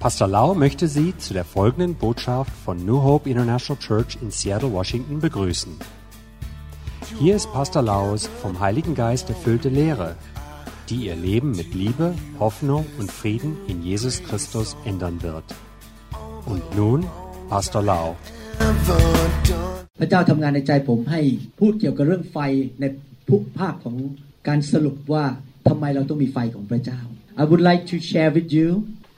Pastor Lau möchte Sie zu der folgenden Botschaft von New Hope International Church in Seattle, Washington begrüßen. Hier ist Pastor Laus vom Heiligen Geist erfüllte Lehre, die Ihr Leben mit Liebe, Hoffnung und Frieden in Jesus Christus ändern wird. Und nun Pastor Lau. พระเจ้าทำงานในใจผมให้พูดเกี่ยวกับเรื่องไฟในภภาคของการสรุปว่าทำไมเราต้องมีไฟของพระเจ้า I would like to share with you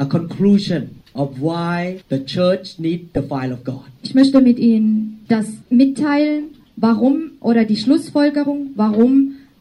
a conclusion of why the church need the fire of God. Ich möchte mit Ihnen das mitteilen, warum oder die Schlussfolgerung, warum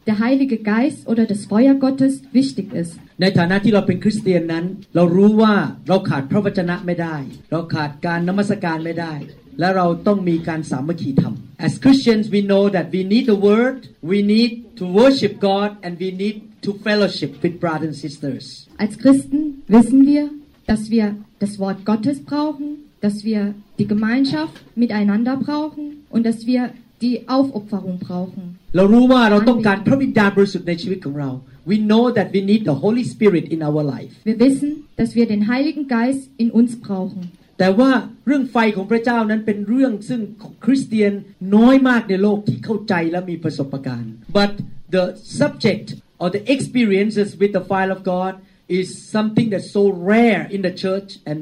der Heilige Geist oder das Feuer Gottes wichtig ist. ในฐานะที่เราเป็นคริสเตียนนั้น เรารู้ว่าเราขาดพระวจนะไม่ได้ เราขาดการนมัสการไม่ได้ และเราต้องมีการสามัคคีธรรม As Christians we know that we need the word we need to worship God and we need to fellowship with brothers and sisters Als Christen wissen wir, dass wir das Wort Gottes brauchen, dass wir die Gemeinschaft miteinander brauchen und dass wir die Aufopferung brauchen. เรารู้ว่าเราต้องการพระวิญญาณบริสุทธิ์ในชีวิตของเรา We know that we need the Holy Spirit in our life Wir wissen, dass wir den Heiligen Geist in uns brauchen. แต่ว่าเรื่องไฟของพระเจ้านั้นเป็นเรื่องซึ่งคริสเตียนน้อยมากในโลกที่เข้าใจและมีประสบการณ์ but the subject or the experiences with the fire of God is something that's so rare in the church and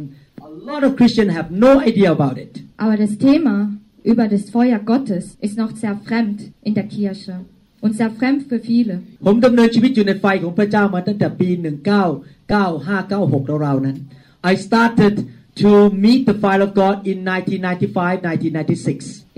a lot of Christians have no idea about it Aber das Thema über das Feuer Gottes ist noch sehr fremd in der Kirche und sehr fremd für viele. ผมดำเนินชีวิตอยู่ในไฟของพระเจ้ามาตั้งแต่ปี 1995-96ราวๆนั้น I started to meet the fire of God in 1995-1996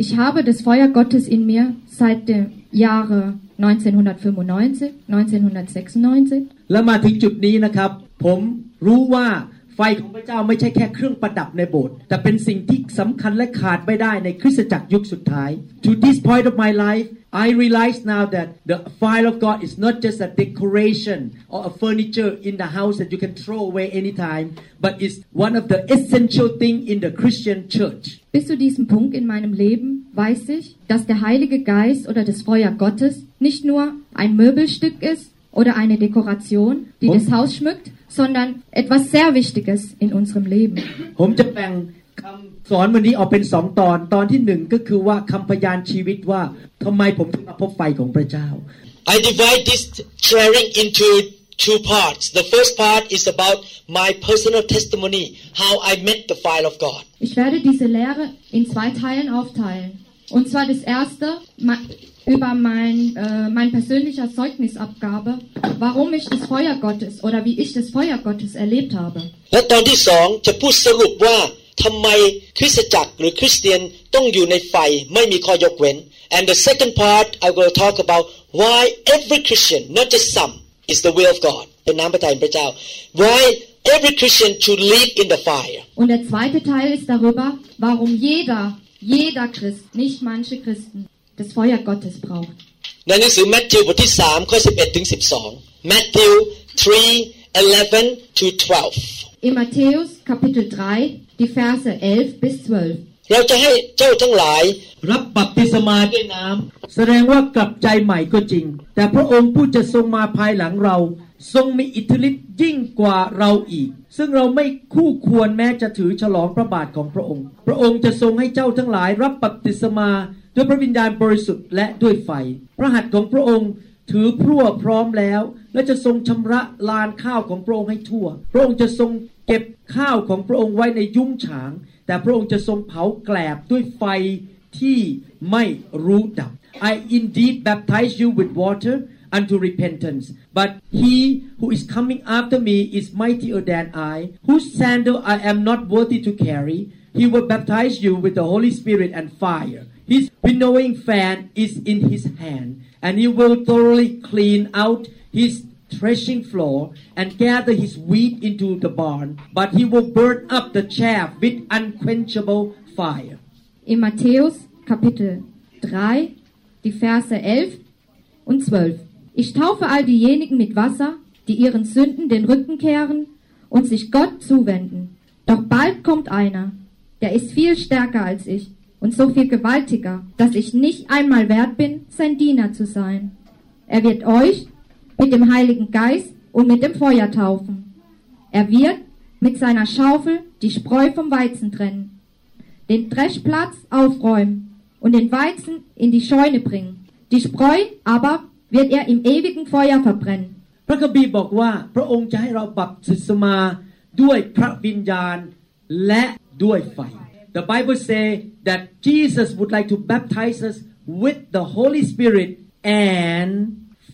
Ich habe das Feuer Gottes in mir seit dem Jahre 1995, 1996. แล้วมาถึงจุดนี้นะครับ ผมรู้ว่า ไฟของพระเจ้าไม่ใช่แค่เครื่องประดับในโบสถ์แต่เป็นสิ่งที่สำคัญและขาดไม่ได้ในคริสตจักรยุคสุดท้าย To this point of my life I realize now that the fire of God is not just a decoration or a furniture in the house that you can throw away anytime but is one of the essential thing in the Christian church Bis zu diesem Punkt in meinem Leben weiß ich, dass der Heilige Geist oder das Feuer Gottes nicht nur ein Möbelstück ist oder eine Dekoration, die Oh. das Haus schmückt, sondern etwas sehr Wichtiges in unserem Leben. ผมจะแบ่งคำสอนวันนี้ออกเป็นสองตอน ตอนที่หนึ่งก็คือว่าคำพยานชีวิตว่าทำไมผมถึงมาพบไฟของพระเจ้า I divide this sharing into two parts. The first part is about my personal testimony, how I met the fire of God. Ich werde diese Lehre in zwei Teilen aufteilen. Und zwar das erste ma- über mein, äh, mein persönlicher Zeugnisabgabe, warum ich das Feuer Gottes oder wie ich das Feuer Gottes erlebt habe. และตอนที่สองจะพูดสรุปว่าทำไมคริสตจักรหรือคริสเตียนต้องอยู่ในไฟไม่มีข้อยกเว้น And the second part I will talk about why every Christian not just some is the will of God เป็นน้ำพระทัยพระเจ้า Why every Christian should live in the fire Und der zweite Teil ist darüber, warum jeder, jeder Christ, nicht manche Christen, das Feuer Gottes braucht. ในหนังสือแมทธิวบทที่3ข้อ11ถึง12 Matthew 3 11 to 12 In Matthäus Kapitel 3, die Verse 11 bis 12. เราจะให้เจ้าทั้งหลายรับบัพติศมาด้วยน้ำแสดงว่ากลับใจใหม่ก็จริง แต่พระองค์ผู้จะทรงมาภายหลังเรา ทรงมีอิทธิฤทธิ์ยิ่งกว่าเราอีก ซึ่งเราไม่คู่ควรแม้จะถือฉลองพระบาทของพระองค์ พระองค์จะทรงให้เจ้าทั้งหลายรับบัพติศมา ด้วยพระวิญญาณบริสุทธิ์และด้วยไฟ พระหัตถ์ของพระองค์ถือพรั่วพร้อมแล้ว และจะทรงชำระลานข้าวของพระองค์ให้ทั่ว พระองค์จะทรงเก็บข้าวของพระองค์ไว้ในยุ้งฉาง แต่พระองค์จะทรงเผาแกลบด้วยไฟที่ไม่รู้ดับ I indeed baptize you with water unto repentance but he who is coming after me is mightier than I whose sandal I am not worthy to carry he will baptize you with the Holy Spirit and fire his winnowing fan is in his hand and he will thoroughly clean out his threshing floor and gather his wheat into the barn but he will burn up the chaff with unquenchable fire In Matthäus Kapitel 3, die Verse 11 und 12. Ich taufe all diejenigen mit Wasser, die ihren Sünden den Rücken kehren und sich Gott zuwenden. Doch bald kommt einer, der ist viel stärker als ich und so viel gewaltiger, dass ich nicht einmal wert bin, sein Diener zu sein. Er wird euch mit dem Heiligen Geist und mit dem Feuer taufen. Er wird mit seiner Schaufel die Spreu vom Weizen trennen, den Dreschplatz aufräumen und den Weizen in die Scheune bringen. Die Spreu aber wird er im ewigen Feuer verbrennen. พระคัมภีร์บอกว่าพระองค์จะให้เราบัพติศมาด้วยพระวิญญาณและด้วยไฟ The Bible say that Jesus would like to baptize us with the Holy Spirit and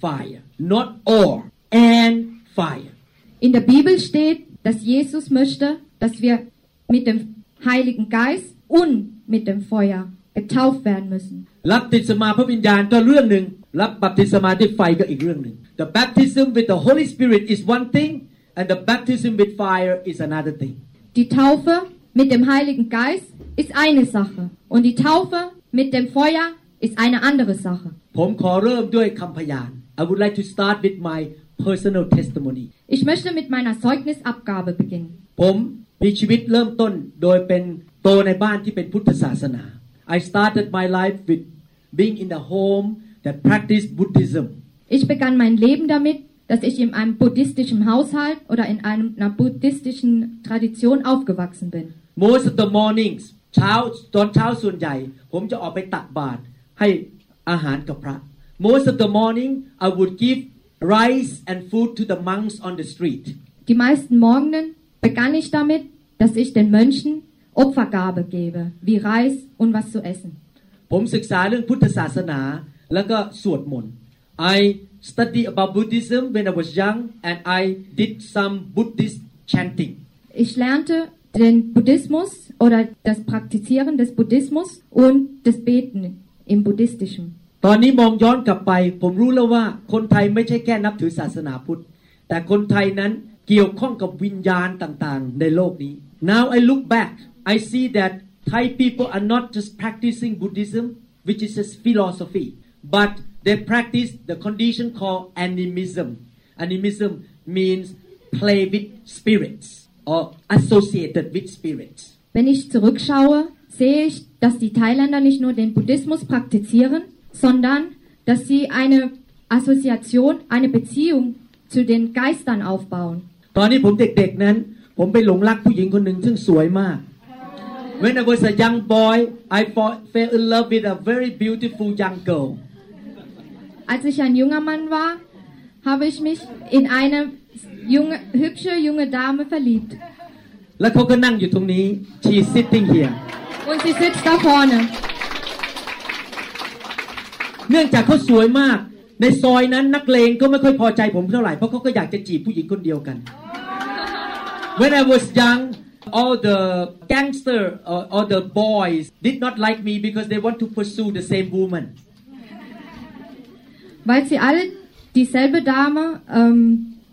fire not or and fire In der Bibel steht, dass Jesus möchte, dass wir mit dem Heiligen Geist und mit dem Feuer getauft werden müssen. รับติศมาพระวิญญาณก็เรื่องหนึ่งรับบัพติศมาด้วยไฟก็อีกเรื่องหนึ่ง The baptism with the Holy Spirit is one thing and the baptism with fire is another thing Die Taufe mit dem Heiligen Geist ist eine Sache und die Taufe mit dem Feuer ist eine andere Sache. ผมขอเริ่มด้วยคำพยาน I would like to start with my personal testimony Ich möchte mit meiner Zeugnisabgabe beginnen. ผมมีชีวิตเริ่มต้นโดยเป็นโตในบ้านที่เป็นพุทธศาสนา I started my life with being in the home that practiced Buddhism Ich begann mein Leben damit, dass ich in einem buddhistischen Haushalt oder in einer buddhistischen Tradition aufgewachsen bin. most of the mornings เช้าตอนเช้าส่วนใหญ่ ผมจะออกไปตักบาตรให้อาหารกับพระ most of the morning I would give rice and food to the monks on the street Die meisten Morgenen begann ich damit, dass ich den Mönchen Opfergabe gebe, wie Reis und was zu essen. ผมศึกษาเรื่องพุทธศาสนา แล้วก็สวดมนต์ I study about Buddhism when I was young and I did some Buddhist chanting Ich lernte den Buddhismus oder das Praktizieren des Buddhismus und das Beten im Buddhistischen. ตอนนี้มองย้อนกลับไป ผมรู้แล้วว่าคนไทยไม่ใช่แค่นับถือศาสนาพุทธ แต่คนไทยนั้นเกี่ยวข้องกับวิญญาณต่างๆ ในโลกนี้ Now I look back I see that Thai people are not just practicing Buddhism which is a philosophy but they practice the condition called animism animism means play with spirits or associated with spirits Wenn ich zurückschaue, sehe ich, dass die Thailänder nicht nur den Buddhismus praktizieren, sondern dass sie eine Assoziation, eine Beziehung zu den Geistern aufbauen. ตอนนี้ผมเด็กๆนั้น ผมไปหลงรักผู้หญิงคนหนึ่งซึ่งสวยมาก When I was a young boy I fall, fell in love with a very beautiful young girl Als ich ein junger Mann war, habe ich mich in eine junge, hübsche junge Dame verliebt. แล้วเขาก็นั่งอยู่ตรงนี้ she is sitting here Und sie sitzt da vorne. เนื่องจากเขาสวยมากในซอยนั้นนักเลงก็ไม่ค่อยพอใจผมเท่าไหร่เพราะเขาก็อยากจะจีบผู้หญิงคนเดียวกัน When I was young all the gangster or, or the boys did not like me because they want to pursue the same woman Weil sie alle dieselbe Dame ähm,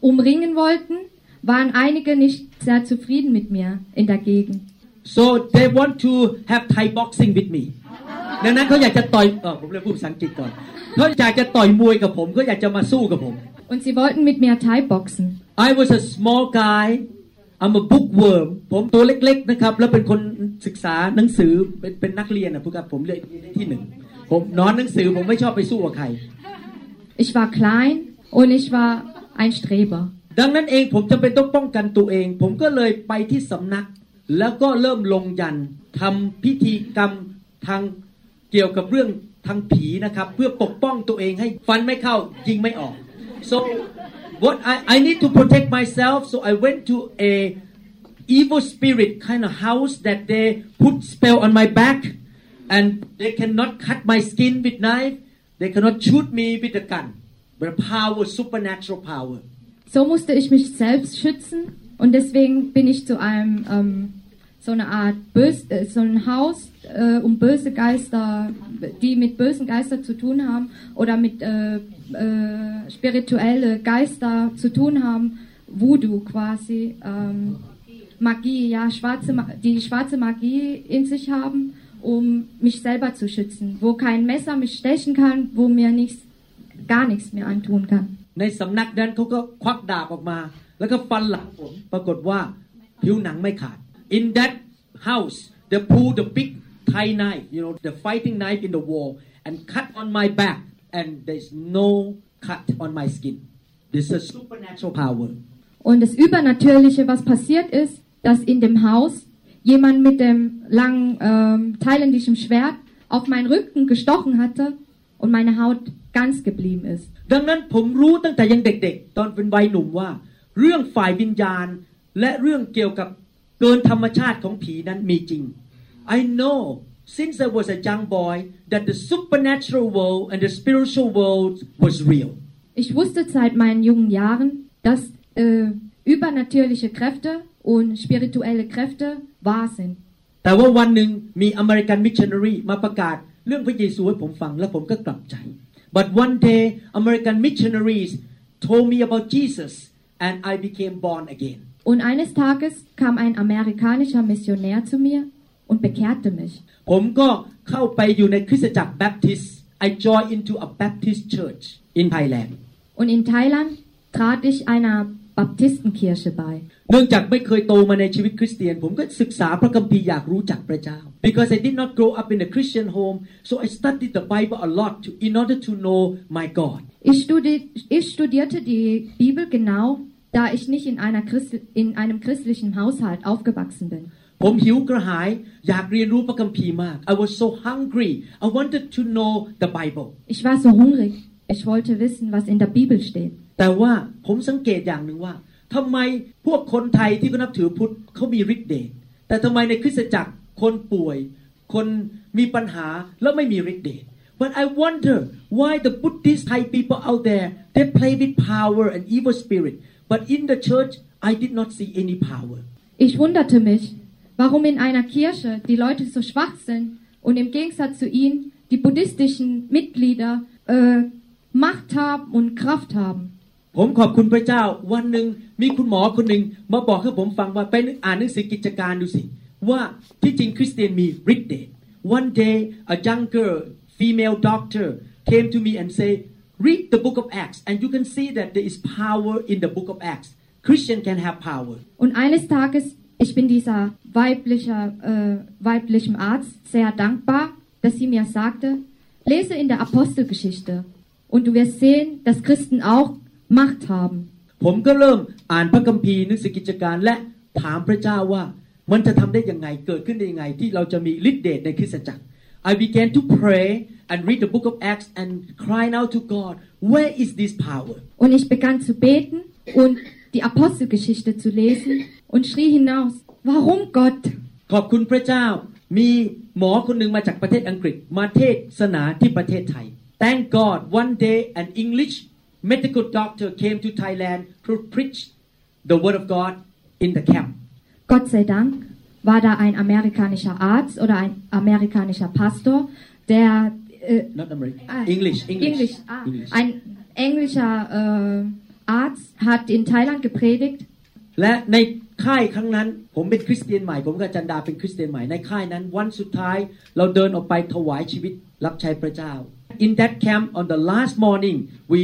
umringen wollten, waren einige nicht sehr zufrieden mit mir in der Gegend. so they want to have Thai boxing with me ดังนั้นเขาอยากจะต่อยเออผมเรียกพูดภาษาอังกฤษก่อนเขาอยากจะต่อยมวยกับผมเขาอยากจะมาสู้กับผม Und sie wollten mit mir Thai boxen. I was a small guy I'm a bookworm ผมตัวเล็กๆนะครับ แล้วเป็นคนศึกษาหนังสือเป็นเป็นนักเรียนนะพูดกับผมเลยนที่หนึ่งผมนอนหนังสือผมไม่ชอบไปสู้กับใคร Ich war klein und ich war ein Streber. ดังนั้นเองผมจะเป็นต้องป้องกันตัวเอง ผมก็เลยไปที่สำนัก แล้วก็เริ่มลงยันทำพิธีกรรมทางเกี่ยวกับเรื่องทางผีนะครับเพื่อปกป้องตัวเองให้ฟันไม่เข้ายิงไม่ออก so what I I need to protect myself so I went to a evil spirit kind of house that they put spell on my back and they cannot cut my skin with knife they cannot shoot me with a gun. But power supernatural power. So musste ich mich selbst schützen und deswegen bin ich zu einem ähm, so eine Art bös, äh, so ein Haus äh, um böse Geister, die mit bösen Geistern zu tun haben oder mit äh, äh, spirituelle Geister zu tun haben, Voodoo quasi, ähm, Magie, ja, schwarze, Ma- die schwarze Magie in sich haben, um mich selber zu schützen, wo kein Messer mich stechen kann, wo mir nichts, gar nichts mehr antun kann. ในสำนักนั้นเขาก็ควักดาบออกมา แล้วก็ฟันหลังผม ปรากฏว่าผิวหนังไม่ขาด In that house they pull the big Thai knife you know the fighting knife in the wall and cut on my back and there's no cut on my skin this is a supernatural power Und das Übernatürliche, was passiert ist, dass in dem Haus jemand mit dem langen, ähm, thailändischen Schwert auf meinen Rücken gestochen hatte und meine Haut ganz geblieben ist. ดังนั้นผมรู้ตั้งแต่ยังเด็กๆ ตอนเป็นวัยหนุ่มว่า เรื่องฝ่ายวิญญาณ และเรื่องเกี่ยวกับเกินธรรมชาติของผีนั้นมีจริง I know since I was a young boy that the supernatural world and the spiritual world was real Ich wusste seit meinen jungen Jahren, dass äh, übernatürliche Kräfte und spirituelle Kräfte wahr sind. แต่ว่าวันหนึ่งมีอเมริกันมิชชันนารีมาประกาศเรื่องพระเยซูให้ผมฟังแล้วผมก็กลับใจ but one day American missionaries told me about Jesus and I became born again Und eines Tages kam ein amerikanischer Missionär zu mir und bekehrte mich. ผมก็เข้าไปอยู่ในคริสตจักรแบปทิส I joined into a Baptist church in Thailand Und in Thailand trat ich einer Baptistenkirche bei. เนื่องจากไม่เคยโตมาในชีวิตคริสเตียน ผมก็ศึกษาพระคัมภีร์อยากรู้จักพระเจ้า because I did not grow up in a Christian home so I studied the Bible a lot to, in order to know my God Ich, studi ich studierte die Bibel genau, da ich nicht in, einer Christ in einem christlichen Haushalt aufgewachsen bin. ผมหิวกระหายอยากเรียนรู้พระคัมภีร์มาก I was so hungry I wanted to know the Bible Ich war so hungrig. Ich wollte wissen, was in der Bibel steht. แต่ว่าผมสังเกตอย่างหนึ่งว่าทำไมพวกคนไทยที่เขานับถือพุทธเขามีฤทธิ์เดชแต่ทำไมในคริสตจักรคนป่วย คนมีปัญหาแล้วไม่มีฤทธิ์เดช But I wonder why the Buddhist Thai people out there they play with power and evil spirit but in the church I did not see any power Ich wunderte mich, warum in einer Kirche die Leute so schwach sind und im Gegensatz zu ihnen die buddhistischen Mitglieder äh, Macht haben und Kraft haben. ผมขอบคุณพระเจ้าวันหนึ่งมีคุณหมอคนหนึ่งมาบอกให้ผมฟังว่าไปอ่านหนังสือกิจการดูสิ ว่าที่จริงคริสเตียนมีฤทธิ์เดช One day a young girl female doctor came to me and say read the book of Acts and you can see that there is power in the book of Acts Christian can have power Und eines Tages, ich bin dieser weiblicher, äh, weiblichem Arzt sehr dankbar, dass sie mir sagte, lese in der Apostelgeschichte und du wirst sehen, dass Christen auch Macht haben. ผมก็เริ่มอ่านพระคัมภีร์หนังสือกิจการและถามพระเจ้าว่ามันจะทำได้ยังไงเกิดขึ้นได้ยังไงที่เราจะมีฤทธิ์เดชในคริสตจักร I began to pray and read the book of Acts and crying out to God where is this power Und ich begann zu beten und die Apostelgeschichte zu lesen und schrie hinaus, warum Gott? ขอบคุณพระเจ้ามีหมอคนหนึ่งมาจากประเทศอังกฤษมาเทศนาที่ประเทศไทย Thank God one day an English medical doctor came to Thailand to preach the word of God in the camp Gott sei Dank war da ein amerikanischer Arzt oder ein amerikanischer Pastor, der äh, not American ah, English English Englisch, ah, English ein englischer äh, Arzt hat in Thailand gepredigt และในค่ายครั้งนั้น ผมเป็นคริสเตียนใหม่ ผมกับจันดาเป็นคริสเตียนใหม่ในค่ายนั้น วันสุดท้ายเราเดินออกไปถวายชีวิตรับใช้พระเจ้า In that camp on the last morning we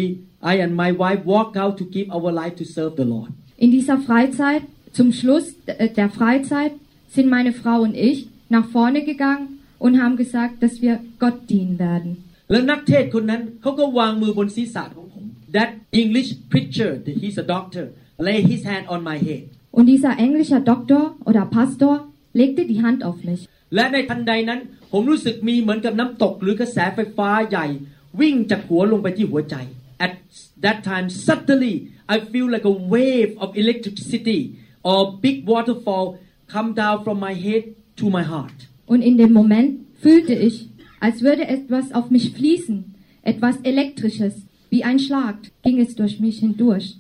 I and my wife walk out to give our life to serve the Lord In dieser Freizeit, zum Schluss äh, der Freizeit, sind meine Frau und ich nach vorne gegangen und haben gesagt, dass wir Gott dienen werden. แล้วนักเทศน์คนนั้นเขาก็วางมือบนศีรษะของผม That English preacher he's a doctor lay his hand on my head Und dieser englische Doktor oder Pastor legte die Hand auf mich. และในทันใดนั้น ผมรู้สึกมีเหมือนกับน้ำตกหรือกระแสไฟฟ้าใหญ่ วิ่งจากหัวลงไปที่หัวใจ At That time, suddenly, I feel like a wave of electricity or big waterfall come down from my head to my heart. Und in dem Moment fühlte ich, als würde etwas auf mich fließen, etwas Elektrisches. Wie ein Schlag ging es durch mich hindurch.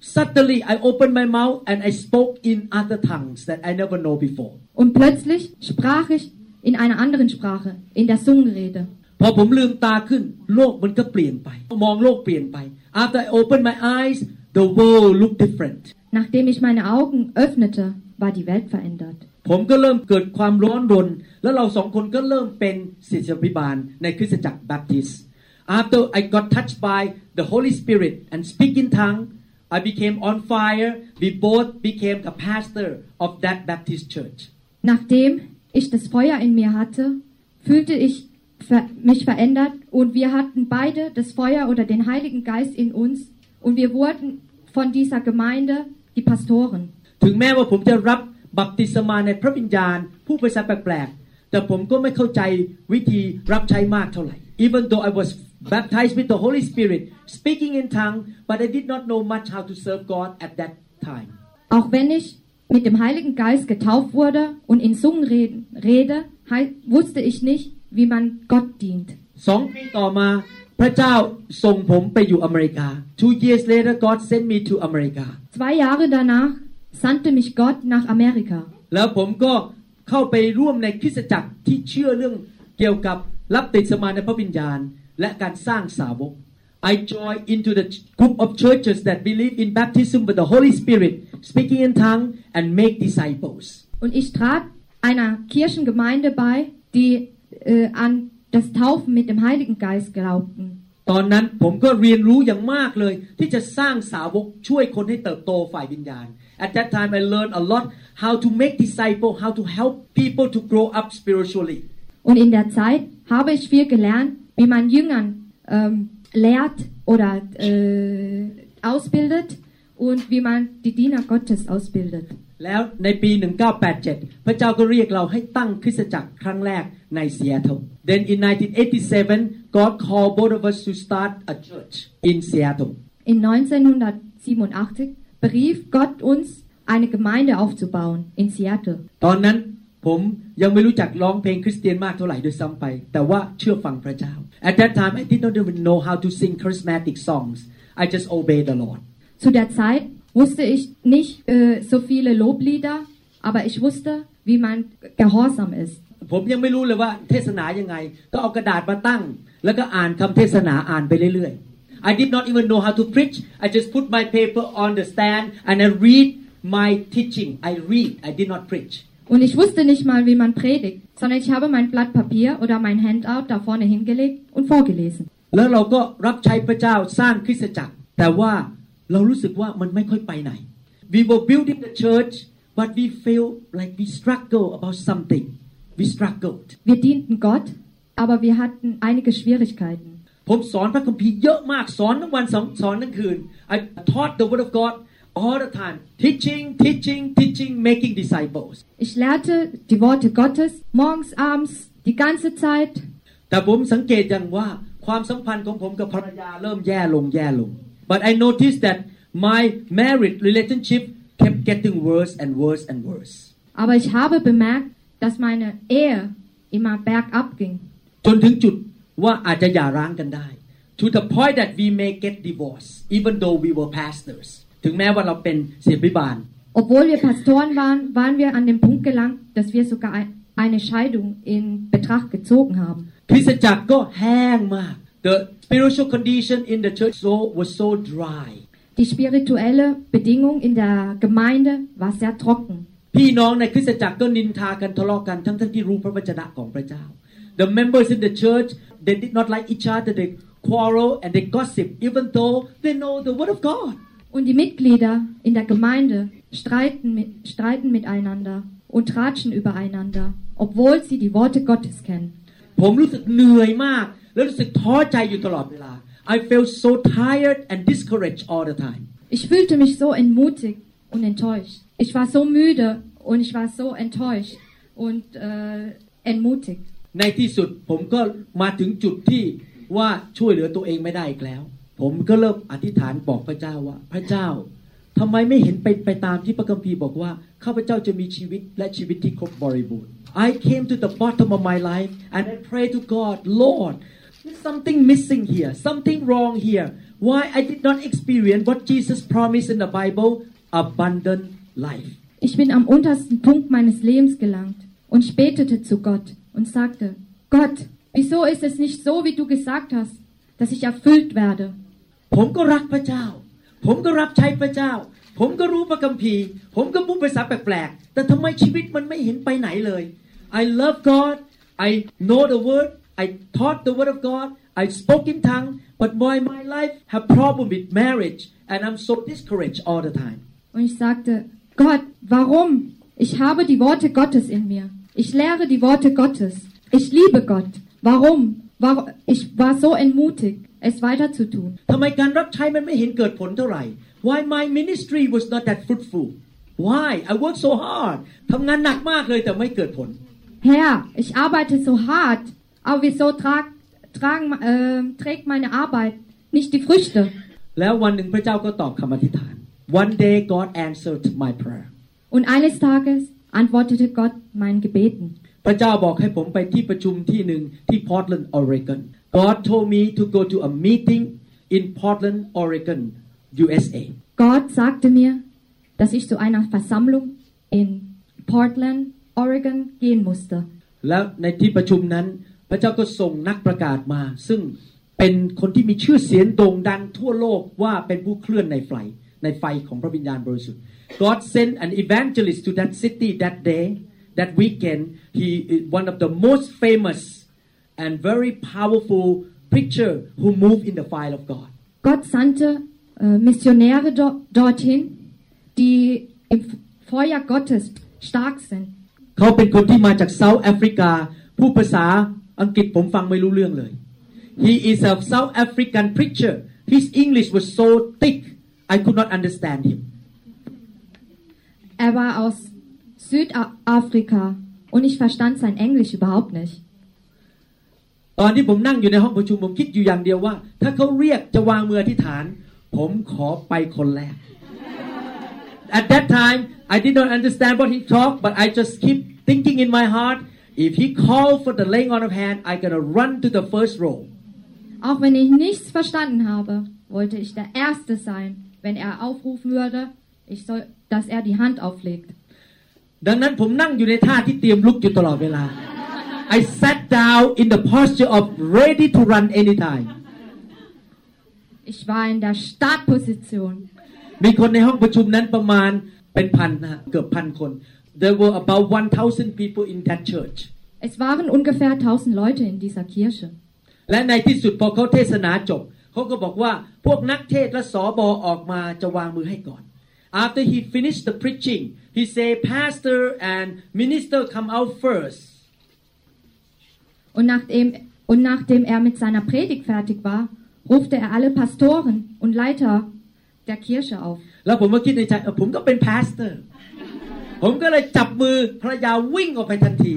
Suddenly I opened my mouth and I spoke in other tongues that I never know before. Und plötzlich sprach ich in einer anderen Sprache, in der Zungenrede. พอผมลืมตาขึ้น โลกมันก็เปลี่ยนไป มองโลกเปลี่ยนไป After I opened my eyes the world looked different Nachdem ich meine Augen öffnete, war die Welt verändert. ผมก็เริ่มเกิดความร้อนรน แล้วเราสองคนก็เริ่มเป็นศิษยาภิบาลในคริสตจักรแบปทิส After I got touched by the Holy Spirit and speak in tongue I became on fire we both became a pastor of that Baptist church Nachdem ich das Feuer in mir hatte, fühlte ich ver mich verändert und wir hatten beide das Feuer oder den Heiligen Geist in uns und wir wurden von dieser Gemeinde die Pastoren. ถึงแม้ว่าผมจะรับบัพติศมาในพระวิญญาณ ผู้ภาษาแปลกๆ แต่ผมก็ไม่เข้าใจวิธีรับใช้มากเท่าไหร่ Even though I was baptized with the Holy Spirit speaking in tongue but I did not know much how to serve God at that time Auch wenn ich mit dem Heiligen Geist getauft wurde und in Zungen reden, rede, hei- wusste ich nicht, wie man Gott dient. สองปีต่อมาพระเจ้าส่งผมไปอยู่อเมริกา Two years later God sent me to America Zwei Jahre danach sandte mich Gott nach Amerika. แล้วผมก็เข้าไปร่วมในคริสตจักรที่เชื่อเรื่องเกี่ยวกับรับติดสมาในพระวิญญาณ และการสร้างสาวก I joined into the group of churches that believe in baptism with the Holy Spirit, speaking in tongue, and make disciples. Und ich trat einer Kirchengemeinde bei, die äh, an das Taufen mit dem Heiligen Geist glaubten. ตอนนั้นผมก็เรียนรู้อย่างมากเลย ที่จะสร้างสาวกช่วยคนให้เติบโตฝ่ายวิญญาณ At that time I learned a lot how to make disciple, how to help people to grow up spiritually. Und in der Zeit habe ich viel gelernt, wie man Jüngern ähm, lehrt oder äh, ausbildet und wie man die Diener Gottes ausbildet. แล้วในปี 1987 พระเจ้าก็เรียกเราให้ตั้งคริสตจักรครั้งแรก ในซีแอตเทิล Then in 1987 God called both of us to start a church in Seattle In 1987 berief Gott uns, eine Gemeinde aufzubauen in Seattle. ตอนนั้นผมยังไม่รู้จักร้องเพลงคริสเตียนมากเท่าไหร่ด้วยซ้ำไป แต่ว่าเชื่อฟังพระเจ้า At that time I did not even know how to sing charismatic songs I just obeyed the Lord Zu der Zeit wusste ich nicht äh, so viele Loblieder, aber ich wusste, wie man gehorsam ist. ผมยังไม่รู้เลยว่าเทศนายังไง ก็เอากระดาษมาตั้ง แล้วก็อ่านคำเทศนาอ่านไปเรื่อยๆ I did not even know how to preach I just put my paper on the stand and I read my teaching I read I did not preach Und ich wusste nicht mal, wie man predigt, sondern ich habe mein Blatt Papier oder mein Handout da vorne hingelegt und vorgelesen. แล้วเราก็รับใช้พระเจ้าสร้างคริสตจักร แต่ว่าเรารู้สึกว่ามันไม่ค่อยไปไหน We were building the church but we feel like we struggle about something we struggled Wir dienten Gott, aber wir hatten einige Schwierigkeiten. ผมสอนพระคัมภีร์เยอะมากสอนทั้งวันสอนสอนทั้งคืน I taught the word of God all the time teaching teaching teaching making disciples Ich lehrte die Worte Gottes morgens, abends, die ganze Zeit. แต่ผมสังเกตอย่างว่าความสัมพันธ์ของผมกับภรรยาเริ่มแย่ลงแย่ลง but I noticed that my married relationship kept getting worse and worse and worse Aber ich habe bemerkt, dass meine Ehe immer bergab ging. จนถึงจุดว่าอาจจะหย่าร้างกันได้ to the point that we may get divorced even though we were pastors ถึงแม้ว่าเราเป็นเสียบิบาล Obwohl wir Pastoren waren, waren wir an dem Punkt gelangt, dass wir sogar ein- eine Scheidung in Betracht gezogen haben. คริสตจักรก็แห้งมาก the spiritual condition in the church so was so dry Die spirituelle Bedingung in der Gemeinde war sehr trocken. พี่น้องในคริสตจักรก็นินทากันทะเลาะกันทั้งทั้งที่รู้พระวจนะของพระเจ้า The members in the church they did not like each other they quarrel and they gossip even though they know the word of God Und die Mitglieder in der Gemeinde streiten, mit, streiten miteinander und tratschen übereinander, obwohl sie die Worte Gottes kennen. ผมรู้สึกเหนื่อยมาก และรู้สึกท้อใจอยู่ตลอดเวลา I felt so tired and discouraged all the time Ich fühlte mich so entmutigt und enttäuscht. Ich war so müde und ich war so enttäuscht und äh, entmutigt. ในที่สุดผมก็มาถึงจุดที่ว่าช่วยเหลือตัวเองไม่ได้อีกแล้ว ผมก็เริ่มอธิษฐานบอกพระเจ้าว่า พระเจ้าทำไมไม่เห็นไปไปตามที่พระคัมภีร์บอกว่าข้าพเจ้าจะมีชีวิตและชีวิตที่ครบบริบูรณ์ I came to the bottom of my life and I pray to God Lord there's something missing here something wrong here why I did not experience what Jesus promised in the Bible abundant life Ich bin am untersten Punkt meines Lebens gelangt und ich betete zu Gott und sagte, Gott, wieso ist es nicht so, wie du gesagt hast, dass ich erfüllt werde? ผมก็รักพระเจ้า ผมก็รับใช้พระเจ้า ผมก็รู้พระคัมภีร์ ผมก็พูดภาษาแปลกๆ แต่ทำไมชีวิตมันไม่เห็นไปไหนเลย I love God I know the word I taught the word of God I spoke in tongue but why my life have problem with marriage and I'm so discouraged all the time Und ich sagte, Gott, warum? Ich habe die Worte Gottes in mir. Ich lehre die Worte Gottes. Ich liebe Gott. Warum? Warum? Ich war so entmutigt, es weiter zu tun. ทำไมการรับใช้มันไม่เห็นเกิดผลเท่าไหร่ why my ministry was not that fruitful why I worked so hard ทำงานหนักมากเลยแต่ไม่เกิดผล Herr, ich arbeite so hart, aber wieso trag, tragen, äh, trägt meine Arbeit nicht die Früchte? แล้ววันหนึ่งพระเจ้าก็ตอบคำอธิษฐาน One day God answered my prayer Und eines Tages antwortete Gott meinen Gebeten. พระเจ้าบอกให้ผมไปที่ประชุมที่หนึ่งที่ Portland Oregon God told me to go to a meeting in Portland Oregon USA Gott sagte mir, dass ich zu einer Versammlung in Portland, Oregon gehen musste. แล้วในที่ประชุมนั้น พระเจ้าก็ส่งนักประกาศมา ซึ่งเป็นคนที่มีชื่อเสียงโด่งดังทั่วโลกว่าเป็นผู้เคลื่อนในไฟ ในไฟของพระวิญญาณบริสุทธิ์ God sent an evangelist to that city that day that weekend he is one of the most famous and very powerful preacher who moved in the fire of God Gott sandte äh, Missionäre do dorthin, die im Feuer Gottes stark sind. เขาเป็นคนที่มาจากเซาท์แอฟริกาผู้ภาษาอังกฤษผมฟังไม่รู้เรื่องเลย He is a South African preacher His English was so thick I could not understand him Er war aus Südafrika und ich verstand sein Englisch überhaupt nicht. ตอนที่ผมนั่งอยู่ในห้องประชุมผมคิดอยู่อย่างเดียวว่า ถ้าเขาเรียกจะวางมืออธิษฐาน ผมขอไปคนแรก At that time I did not understand what he talked but I just keep thinking in my heart if he called for the laying on of hand I gonna run to the first row Auch wenn ich nichts verstanden habe, wollte ich der Erste sein, wenn er aufrufen würde, ich soll, dass er die Hand auflegt. ดังนั้นผมนั่งอยู่ในท่าที่เตรียมลุกอยู่ตลอดเวลา I sat down in the posture of ready to run anytime Ich war in der Startposition. มีคนในห้องประชุมนั้นประมาณเป็นพันนะฮะเกือบพันคน There were about 1,000 people in that church Es waren ungefähr 1000 Leute in dieser Kirche. และในที่สุดพอเขาเทศนาจบ เขาก็บอกว่าพวกนักเทศและสอบอออกมาจะวางมือให้ก่อน After he finished the preaching he say pastor and minister come out first Und nachdem, und nachdem er mit seiner Predigt fertig war, rufte er alle Pastoren und Leiter der Kirche auf. แล้วผมก็คิดในใจเออผมก็เป็น pastor ผมก็เลยจับมือภรรยาวิ่งออกไปทันที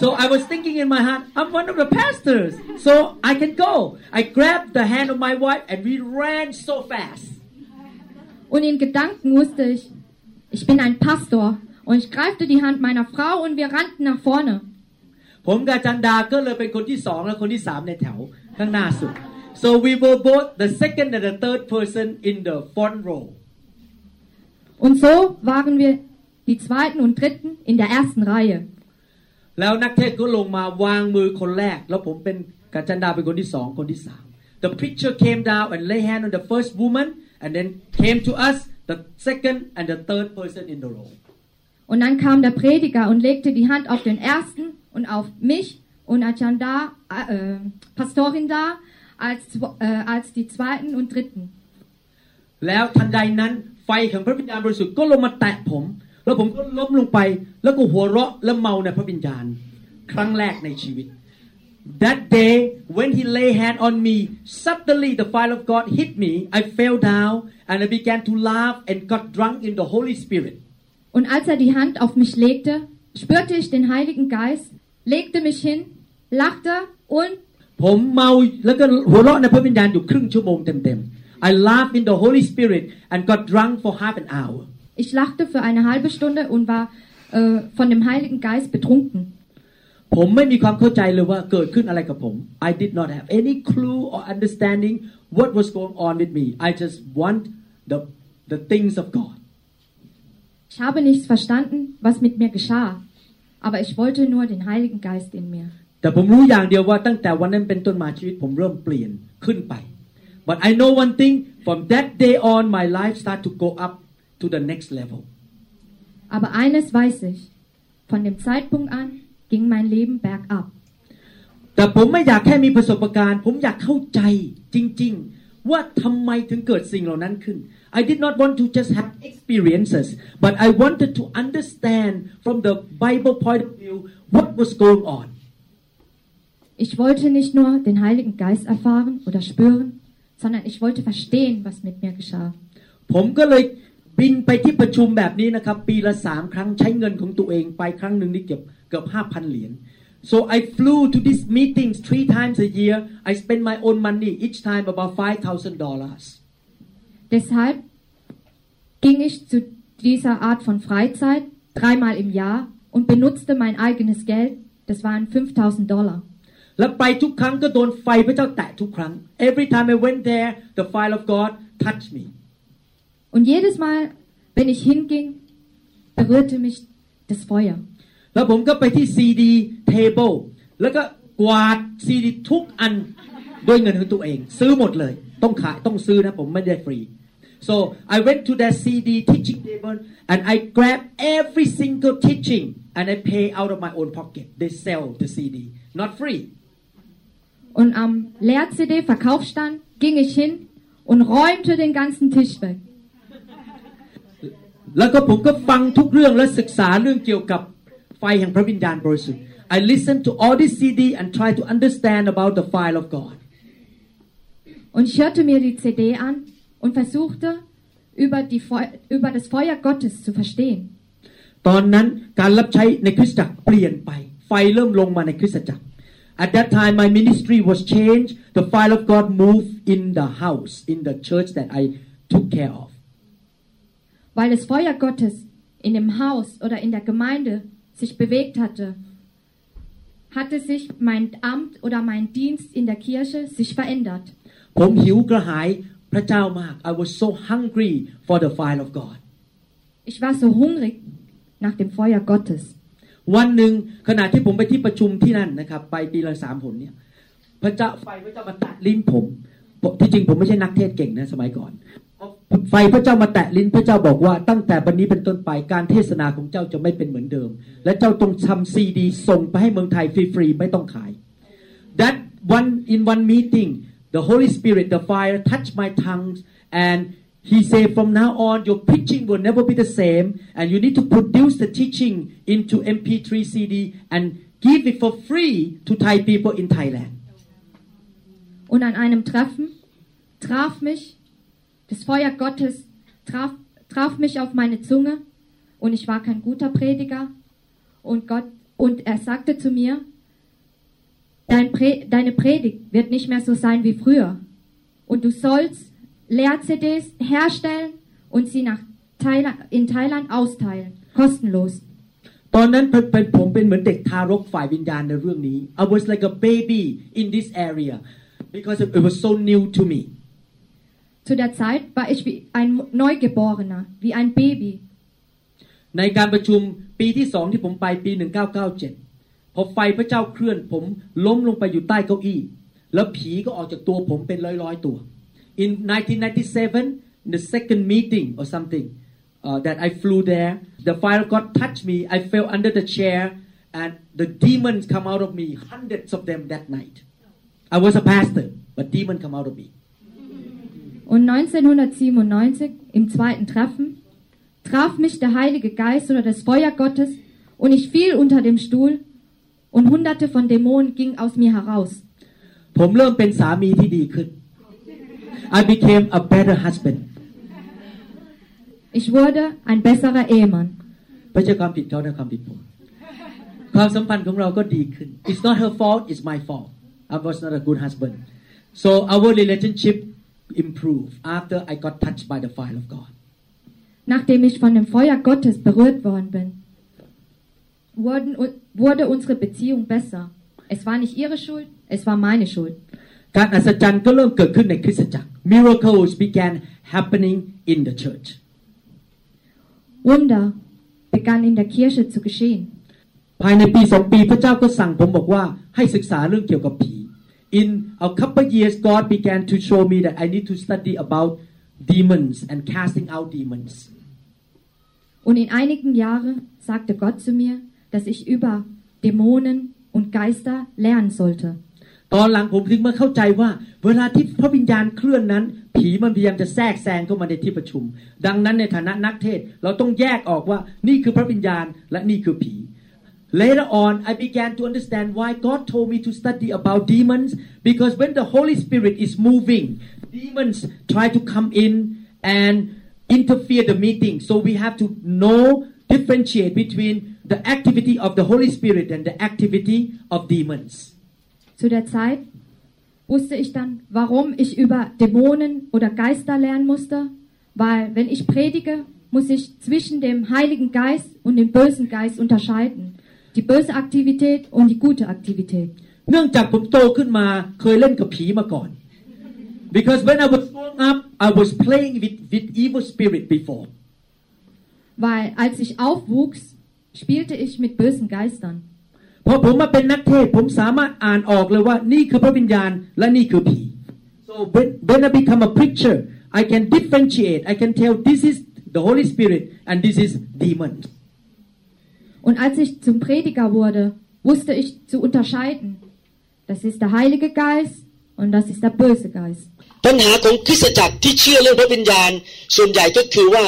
so I was thinking in my heart I'm one of the pastors so I can go I grabbed the hand of my wife and we ran so fast Und in Gedanken wusste ich, ich bin ein Pastor. Und ich greifte die Hand meiner Frau und wir rannten nach vorne. ผมกับจันดาก็เลยเป็นคนที่สองและคนที่สามในแถวข้างหน้าสุด so we were both the second and the third person in the front row Und so waren wir die zweiten und dritten in der ersten Reihe. แล้วนักเทศก็ลงมาวางมือคนแรก แล้วผมเป็นกับจันดาเป็นคนที่สองคนที่สาม the preacher came down and lay hand on the first woman and then came to us the second and the third person in the row Und dann kam der Prediger und legte die Hand auf den ersten und auf mich und Ajanda, äh, Pastorin da, als, zw- äh, als die zweiten und dritten. แล้วทันใดนั้นไฟของพระวิญญาณบริสุทธิ์ก็ลงมาแตะผม แล้วผมก็ล้มลงไป แล้วก็หัวเราะและเมาในพระวิญญาณ ครั้งแรกในชีวิต That day when he lay hand on me suddenly the fire of God hit me I fell down and I began to laugh and got drunk in the Holy Spirit Und als er die Hand auf mich legte, spürte ich den Heiligen Geist, legte mich hin, lachte und ผมเมาแล้วก็หัวเราะในพระวิญญาณอยู่ครึ่งชั่วโมงเต็มๆ I laughed in the Holy Spirit and got drunk for half an hour ich lachte für eine halbe Stunde und war äh, von dem Heiligen Geist betrunken. ผมไม่มีความเข้าใจเลยว่าเกิดขึ้นอะไรกับผม I did not have any clue or understanding what was going on with me I just want the the things of God Ich habe nichts verstanden, was mit mir geschah, aber ich wollte nur den Heiligen Geist in mir. แต่ผมรู้อย่างเดียวว่าตั้งแต่วันนั้นเป็นต้นมาชีวิตผมเริ่มเปลี่ยนขึ้นไป but I know one thing from that day on my life start to go up to the next level Aber eines weiß ich, von dem Zeitpunkt an ging mein Leben bergab. แต่ผมไม่อยากแค่มีประสบการณ์ ผมอยากเข้าใจจริง ๆ ว่าทำไมถึงเกิดสิ่งเหล่านั้นขึ้น I did not want to just have experiences but I wanted to understand from the Bible point of view what was going on Ich wollte nicht nur den Heiligen Geist erfahren oder spüren, sondern ich wollte verstehen, was mit mir geschah. ผมก็เลย บินไปที่ประชุมแบบนี้นะครับ ปีละสามครั้งใช้เงินของตัวเองไปครั้งหนึ่งนี่เกือบเกือบห้าพันเหรียญ so I flew to these meetings three times a year I spend my own money each time about five thousand dollars Deshalb ging ich zu dieser Art von Freizeit dreimal im Jahr und benutzte mein eigenes Geld. Das waren 5000 Dollar. แล้วไปทุกครั้งก็โดนไฟพระเจ้าแตะทุกครั้ง every time I went there the fire of God touched me Und jedes Mal, wenn ich hinging, berührte mich das Feuer. แล้วผมก็ไปที่ CD table แล้วก็กวาด CD ทุกอันด้วยเงินของตัวเอง ซื้อหมดเลย ต้องขายต้องซื้อนะผมไม่ได้ฟรี so I went to that CD teaching table and I grab every single teaching and I pay out of my own pocket they sell the CD not free Und am Leer-CD-Verkaufsstand ging ich hin und räumte den ganzen Tisch weg. แล้วก็ผมก็ฟังทุกเรื่องและศึกษาเรื่องเกี่ยวกับไฟแห่งพระวิญญาณบริสุทธิ์ I listen to all this CD and try to understand about the fire of God Und ich hörte mir die CD an und versuchte, über, die Feu- über das Feuer Gottes zu verstehen. ตอนนั้นการรับใช้ในคริสตจักรเปลี่ยนไป ไฟเริ่มลงมาในคริสตจักร At that time my ministry was changed the fire of God moved in the house in the church that I took care of Weil das Feuer Gottes in dem Haus oder in der Gemeinde sich bewegt hatte, hatte sich mein Amt oder mein Dienst in der Kirche sich verändert. ผมหิวกระหายพระเจ้ามาก I was so hungry for the fire of God Ich war so hungrig nach dem Feuer Gottes. วันหนึ่งขณะที่ผมไปที่ประชุมที่นั่นนะครับไปปีละสามผลเนี่ยพระเจ้าไฟพระเจ้ามาแตะลิ้นผมผมที่จริงผมไม่ใช่นักเทศน์เก่งนะสมัยก่อน ไฟพระเจ้ามาแตะลิ้นพระเจ้าบอกว่าตั้งแต่บันนี้เป็นต้นไปการเทศนาของเจ้าจะไม่เป็นเหมือนเดิม และเจ้าต้องทำซีดีส่งไปให้เมืองไทยฟรีๆไม่ต้องขาย that one in one meeting the Holy Spirit the fire touched my tongues and he said from now on your preaching will never be the same and you need to produce the teaching into MP3 CD and give it for free to Thai people in Thailand Und an einem Treffen traf mich, das Feuer Gottes traf, traf mich auf meine Zunge und ich war kein guter Prediger und Gott, und er sagte zu mir, Dein Pre, deine Predigt wird nicht mehr so sein wie früher und du sollst Lehr-CDs herstellen und sie nach Thailand, in Thailand austeilen, kostenlos. ตอนนั้นเป็นเป็นผมเป็นเหมือนเด็กทารกฝ่ายวิญญาณในเรื่องนี้ I was like a baby in this area because it was so new to me Zu der Zeit war ich wie ein Neugeborener, wie ein Baby. ในการประชุมปีที่สองที่ผมไปปี 1997 พอไฟพระเจ้าเคลื่อนผมล้มลงไปอยู่ใต้เก้าอี้ แล้วผีก็ออกจากตัวผมเป็นร้อยๆตัว In 1997 the second meeting or something uh, that I flew there the fire of God touched me I fell under the chair and the demons come out of me hundreds of them that night I was a pastor but demon come out of me Und 1997, im zweiten Treffen, traf mich der Heilige Geist oder das Feuer Gottes und ich fiel unter dem Stuhl und hunderte von Dämonen gingen aus mir heraus. ผมเริ่มเป็นสามีที่ดีขึ้น I became a better husband Ich wurde ein besserer Ehemann. ไม่ใช่ความผิดเขานะความผิดผม ความสัมพันธ์ของเราก็ดีขึ้น It's not her fault it's my fault I was not a good husband so our relationship improved after I got touched by the fire of God Nachdem ich von dem Feuer Gottes berührt worden bin, wurden, wurde unsere Beziehung besser. Es war nicht ihre Schuld, es war meine Schuld. การอัศจรรย์ก็เริ่มเกิดขึ้นในคริสตจักร Miracles began happening in the church Wunder begannen in der Kirche zu geschehen. ภายในปีสองปีพระเจ้าก็สั่งผมบอกว่าให้ศึกษาเรื่องเกี่ยวกับผี In a couple years God began to show me that I need to study about demons and casting out demons Und in einigen Jahren sagte Gott zu mir, dass ich über Dämonen und Geister lernen sollte. ตอนหลังผมถึงมาเข้าใจว่า เวลาที่พระวิญญาณเคลื่อนนั้น ผีมันพยายามจะแทรกแซงเข้ามาในที่ประชุม ดังนั้นในฐานะนักเทศน์เราต้องแยกออกว่านี่คือพระวิญญาณและนี่คือผี Later on, I began to understand why God told me to study about demons because when the Holy Spirit is moving, demons try to come in and interfere the meeting. So we have to know differentiate between the activity of the Holy Spirit and the activity of demons. Zu der Zeit wusste ich dann, warum ich über Dämonen oder Geister lernen musste, weil wenn ich predige, muss ich zwischen dem Heiligen Geist und dem bösen Geist unterscheiden Die böse Aktivität und die gute Aktivität. เนื่องจากผมโตขึ้นมาเคยเล่นกับผีมาก่อน because when I was growing up I was playing with with evil spirit before Weil als ich aufwuchs, spielte ich mit bösen Geistern. พอผมมาเป็นนักเทศน์ผมสามารถอ่านออกเลยว่านี่คือพระวิญญาณและนี่คือผี so when when I become a preacher I can differentiate I can tell this is the Holy Spirit and this is demon Und als ich zum Prediger wurde, wusste ich zu unterscheiden. Das ist der Heilige Geist und das ist der böse Geist. ปัญหาของคริสตจักรที่เชื่อเรื่องพระวิญญาณ ส่วนใหญ่ก็คือว่า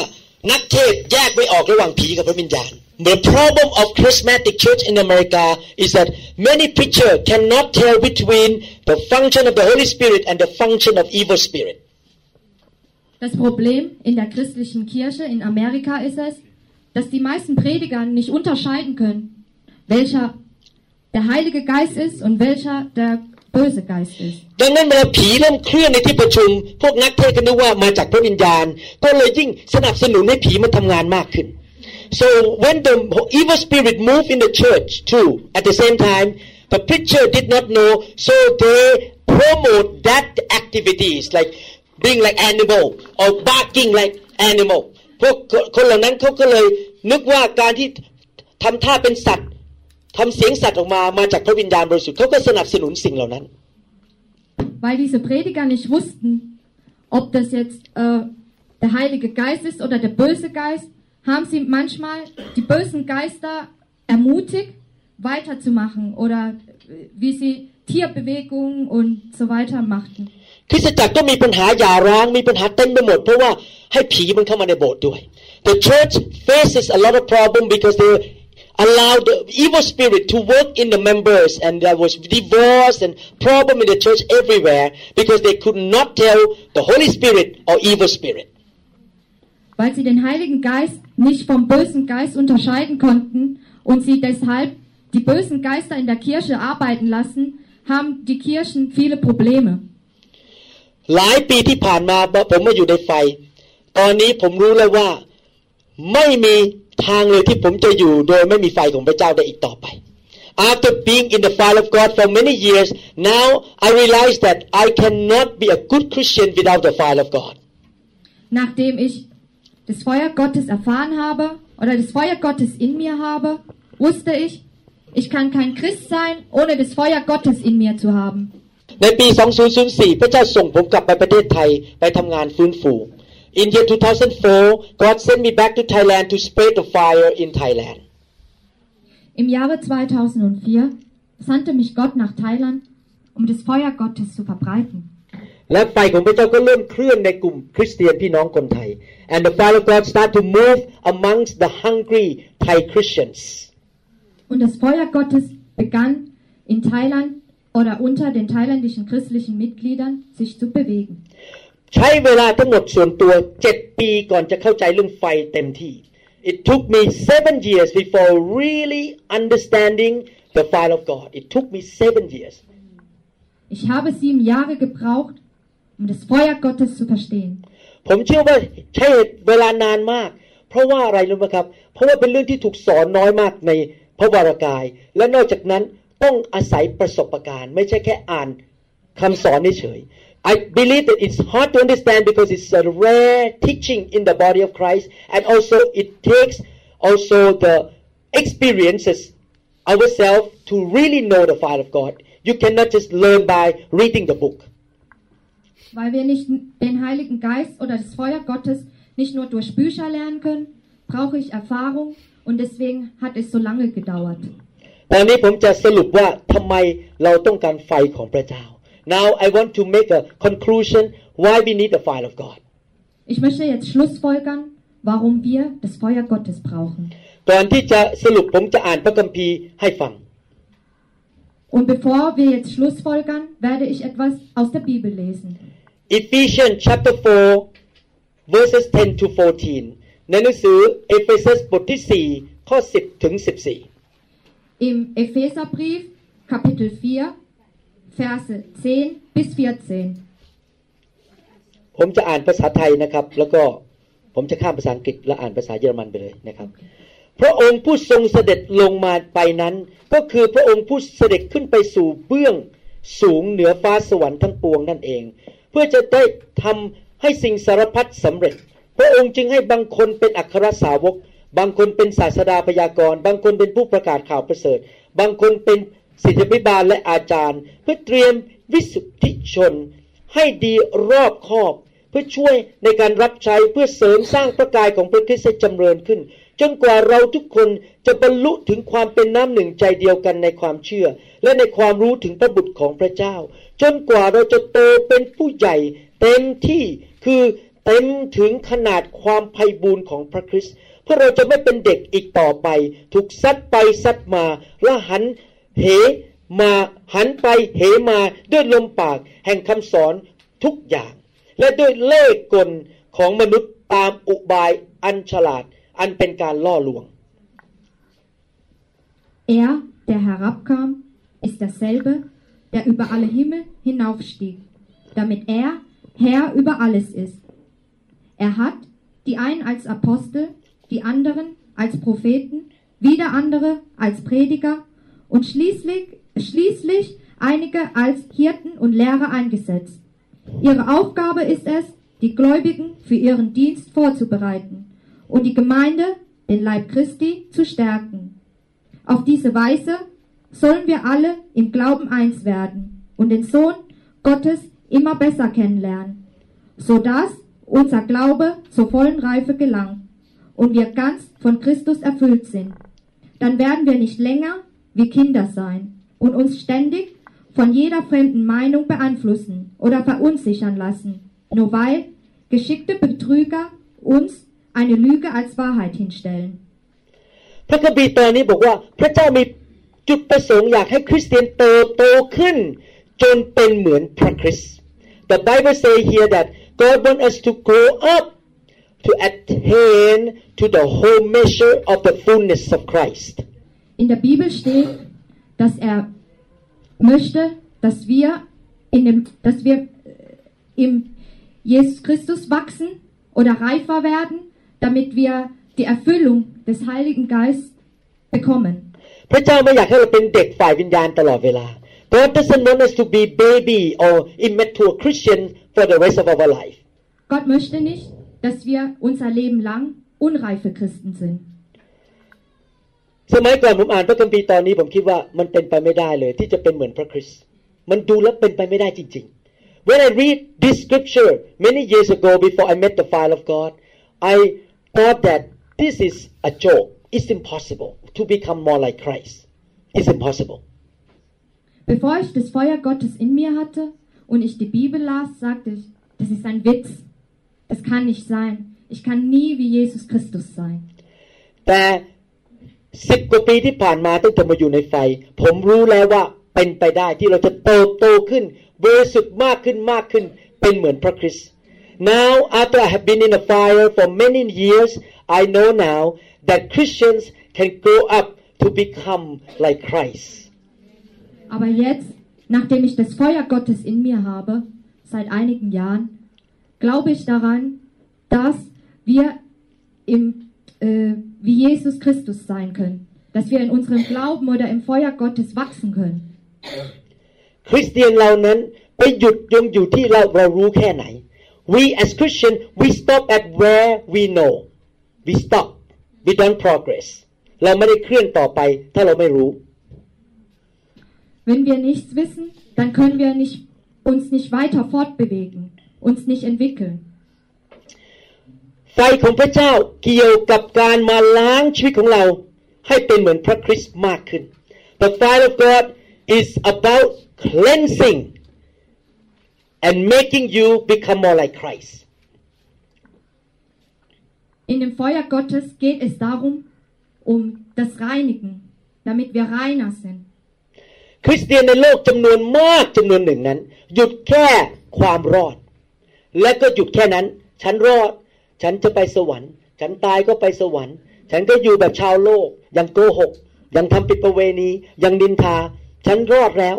นักเทศน์แยกไม่ออกระหว่างผีกับพระวิญญาณ The problem of charismatic church in America is that many preachers cannot tell between the function of the Holy Spirit and the function of evil spirit. Das Problem in der christlichen Kirche in Amerika ist es, dass die meisten Prediger nicht unterscheiden können, welcher der Heilige Geist ist und welcher der böse Geist ist. ดังนั้นเวลาผีเริ่มเคลื่อนในที่ประชุม พวกนักเทศน์ก็นึกว่ามาจากพระวิญญาณ ก็เลยยิ่งสนับสนุนให้ผีมันทำงานมากขึ้น so when the evil spirit moved in the church too at the same time the preacher did not know so they promote that activities like being like animal or barking like animal พวกคนเหล่านั้นเขาก็เลยนึกว่าการที่ทำท่าเป็นสัตว์ทำเสียงสัตว์ออกมามาจากพระวิญญาณบริสุทธิ์เขาก็สนับสนุนสิ่งเหล่านั้น Weil diese Prediger nicht wussten, ob das jetzt äh, der Heilige Geist ist oder der böse Geist, haben sie manchmal die bösen Geister ermutigt, weiterzumachen oder äh, wie sie Tierbewegungen und so weiter machten. คริสตจักรก็มีปัญหาหย่าร้างมีปัญหาเต็มไปหมดเพราะว่าให้ผีมันเข้ามาในโบสถ์ด้วย The church faces a lot of problem because they allow the evil spirit to work in the members and there was divorce and problem in the church everywhere because they could not tell the Holy Spirit or evil spirit Weil sie den Heiligen Geist nicht vom bösen Geist unterscheiden konnten und sie deshalb die bösen Geister in der Kirche arbeiten lassen, haben die Kirchen viele Probleme. หลายปีที่ผ่านมาผมมาอยู่ในไฟ ตอนนี้ผมรู้แล้วว่าไม่มีทางเลยที่ผมจะอยู่โดยไม่มีไฟของพระเจ้าได้อีกต่อไป After being in the fire of God for many years, now I realize that I cannot be a good Christian without the fire of God. Nachdem ich das Feuer Gottes erfahren habe oder das Feuer Gottes in mir habe, wusste ich, ich kann kein Christ sein, ohne das Feuer Gottes in mir zu haben. ในปี 2004 พระเจ้าส่งผมกลับไปประเทศไทยไปทำงานฟื้นฟู In year 2004, God sent me back to Thailand to spread the fire in Thailand. Im Jahre 2004 sandte mich Gott nach Thailand, um das Feuer Gottes zu verbreiten. และไฟของพระเจ้าก็เริ่มเคลื่อนในกลุ่มคริสเตียนพี่น้องคนไทย and the fire of God start to move amongst the hungry Thai Christians Und das Feuer Gottes begann in Thailand oder unter den thailändischen christlichen Mitgliedern sich zu bewegen. ใช้เวลาทั้งหมดส่วนตัวเจ็ดปีก่อนจะเข้าใจเรื่องไฟเต็มที่ It took me seven years before really understanding the fire of God. It took me seven years. Ich habe sieben Jahre gebraucht, um das Feuer Gottes zu verstehen. ผมเชื่อว่าใช้เวลานานมาก เพราะว่าอะไรรู้ไหมครับ เพราะว่าเป็นเรื่องที่ถูกสอนน้อยมากในพระวรากาย และนอกจากนั้น ต้องอาศัยประสบการณ์ ไม่ใช่แค่อ่านคำสอนเฉย I believe that it's hard to understand because it's a rare teaching in the body of Christ and also it takes also the experiences ourselves to really know the fire of God. You cannot just learn by reading the book. Weil wir nicht den Heiligen Geist oder das Feuer Gottes nicht nur durch Bücher lernen können, brauche ich Erfahrung und deswegen hat es so lange gedauert. ตอนนี้ผมจะสรุปว่าทำไมเราต้องการไฟของพระเจ้า Now I want to make a conclusion why we need the fire of God. Ich möchte jetzt Schlussfolgern, warum wir das Feuer Gottes brauchen. ก่อนที่จะสรุปผมจะอ่านพระคัมภีร์ให้ฟัง Und bevor wir jetzt Schlussfolgern, werde ich etwas aus der Bibel lesen. Ephesians chapter 4 verses 10 to 14 ในหนังสือเอเฟซัสบทที่ 4 ข้อ 10 ถึง 14 Im Epheserbrief Kapitel 4 Verse 10 bis 14. ผมจะอ่านภาษาไทยนะครับ แล้วก็ผมจะข้ามภาษาอังกฤษและอ่านภาษาเยอรมันไปเลยนะครับ พระองค์ผู้ทรงเสด็จลงมาไปนั้น ก็คือพระองค์ผู้เสด็จขึ้นไปสู่เบื้องสูงเหนือฟ้าสวรรค์ทั้งปวงนั่นเอง เพื่อจะได้ทำให้สิ่งสารพัดสำเร็จ พระองค์จึงให้บางคนเป็นอัครสาวก บางคนเป็นศาสดาพยากรณ์ บางคนเป็นผู้ประกาศข่าวประเสริฐ บางคนเป็นศิษยพิบาลและอาจารย์ เพื่อเตรียมวิสุทธิชน ให้ดีรอบคอบ เพื่อช่วยในการรับใช้เพื่อเสริมสร้างพระกายของพระคริสต์จำเริญขึ้น จนกว่าเราทุกคนจะบรรลุถึงความเป็นน้ำหนึ่งใจเดียวกันในความเชื่อ และในความรู้ถึงพระบุตรของพระเจ้า จนกว่าเราจะโตเป็นผู้ใหญ่เต็มที่คือเต็มถึงขนาดความไพ่บูรณ์ของพระคริสต์ เพื่อเราจะไม่เป็นเด็กอีกต่อไป ถูกซัดไปซัดมาและหันเหมาหันไปเหมาด้วยลมปาก แห่งคำสอนทุกอย่าง และด้วยเล่ห์กลของมนุษย์ตามอุบายอันฉลาดอันเป็นการล่อลวง Er, der herabkam, ist derselbe, der über alle Himmel hinaufstieg, damit er Herr über alles ist. Er hat die einen als Apostel, die anderen als Propheten, wieder andere als Prediger und schließlich, schließlich einige als Hirten und Lehrer eingesetzt. Ihre Aufgabe ist es, die Gläubigen für ihren Dienst vorzubereiten und die Gemeinde, den Leib Christi, zu stärken. Auf diese Weise sollen wir alle im Glauben eins werden und den Sohn Gottes immer besser kennenlernen, so dass unser Glaube zur vollen Reife gelangt und wir ganz von Christus erfüllt sind. Dann werden wir nicht länger wie Kinder sein und uns ständig von jeder fremden Meinung beeinflussen oder verunsichern lassen, nur weil geschickte Betrüger uns eine Lüge als Wahrheit hinstellen. พระคัมภีร์ตอนนี้บอกว่าพระเจ้ามีจุดประสงค์อยากให้คริสเตียนเติบโตขึ้น จนเป็นเหมือนพระคริสต์ The Bible say here that God want us to grow up to attain to the whole measure of the fullness of Christ In der Bibel steht, dass er möchte, dass wir, in dem, dass wir äh, im Jesus Christus wachsen oder reifer werden, damit wir die Erfüllung des Heiligen Geistes bekommen. พระเจ้าไม่อยากให้เราเป็นเด็กฝ่ายวิญญาณตลอดเวลา God doesn't want us to be baby or immature Christian for the rest of our life Gott möchte nicht, dass wir unser Leben lang unreife Christen sind. สมัยก่อนผมอ่านพระคัมภีร์ตอนนี้ผมคิดว่ามันเป็นไปไม่ได้เลย ที่จะเป็นเหมือนพระคริสต์มันดูแล้วเป็นไปไม่ได้จริง ๆ When I read this scripture many years ago before I met the fire of God I thought that this is a joke it's impossible to become more like Christ it's impossible Bevor ich das Feuer Gottes in mir hatte und ich die Bibel las, sagte ich, das ist ein Witz. Das kann nicht sein. Ich kann nie wie Jesus Christus sein. แต่สิบกว่าปีที่ผ่านมาตั้งแต่มาอยู่ในไฟ ผมรู้แล้วว่าเป็นไปได้ที่เราจะเติบโตขึ้นบริสุทธิ์มากขึ้นมากขึ้นเป็นเหมือนพระคริสต์ Now after I have been in the fire for many years I know now that Christians can grow up to become like Christ Aber jetzt, nachdem ich das Feuer Gottes in mir habe, seit einigen Jahren, glaube ich daran, dass wir im, äh, wie Jesus Christus sein können. Dass wir in unserem Glauben oder im Feuer Gottes wachsen können. คริสเตียนเรานั้นไปหยุดยงอยู่ที่เราเรารู้แค่ไหน We as Christian we stop at where we know we stop we don't progress เราไม่ได้เคลื่อนต่อไป ถ้าเราไม่รู้ Wenn wir nichts wissen, dann können wir nicht, uns nicht weiter fortbewegen, uns nicht entwickeln. ไฟของพระเจ้าเกี่ยวกับการมาล้างชีวิตของเรา ให้เป็นเหมือนพระคริสต์มากขึ้น The fire of God is about cleansing and making you become more like Christ In dem Feuer Gottes geht es darum, um das Reinigen, damit wir reiner sind. คริสเตียนในโลกจำนวนมากจำนวนหนึ่งนั้น หยุดแค่ความรอด และก็หยุดแค่นั้น ฉันรอด ฉันจะไปสวรรค์ ฉันตายก็ไปสวรรค์ ฉันก็อยู่แบบชาวโลก ยังโกหก ยังทำผิดประเวณี ยังดินทา ฉันรอดแล้ว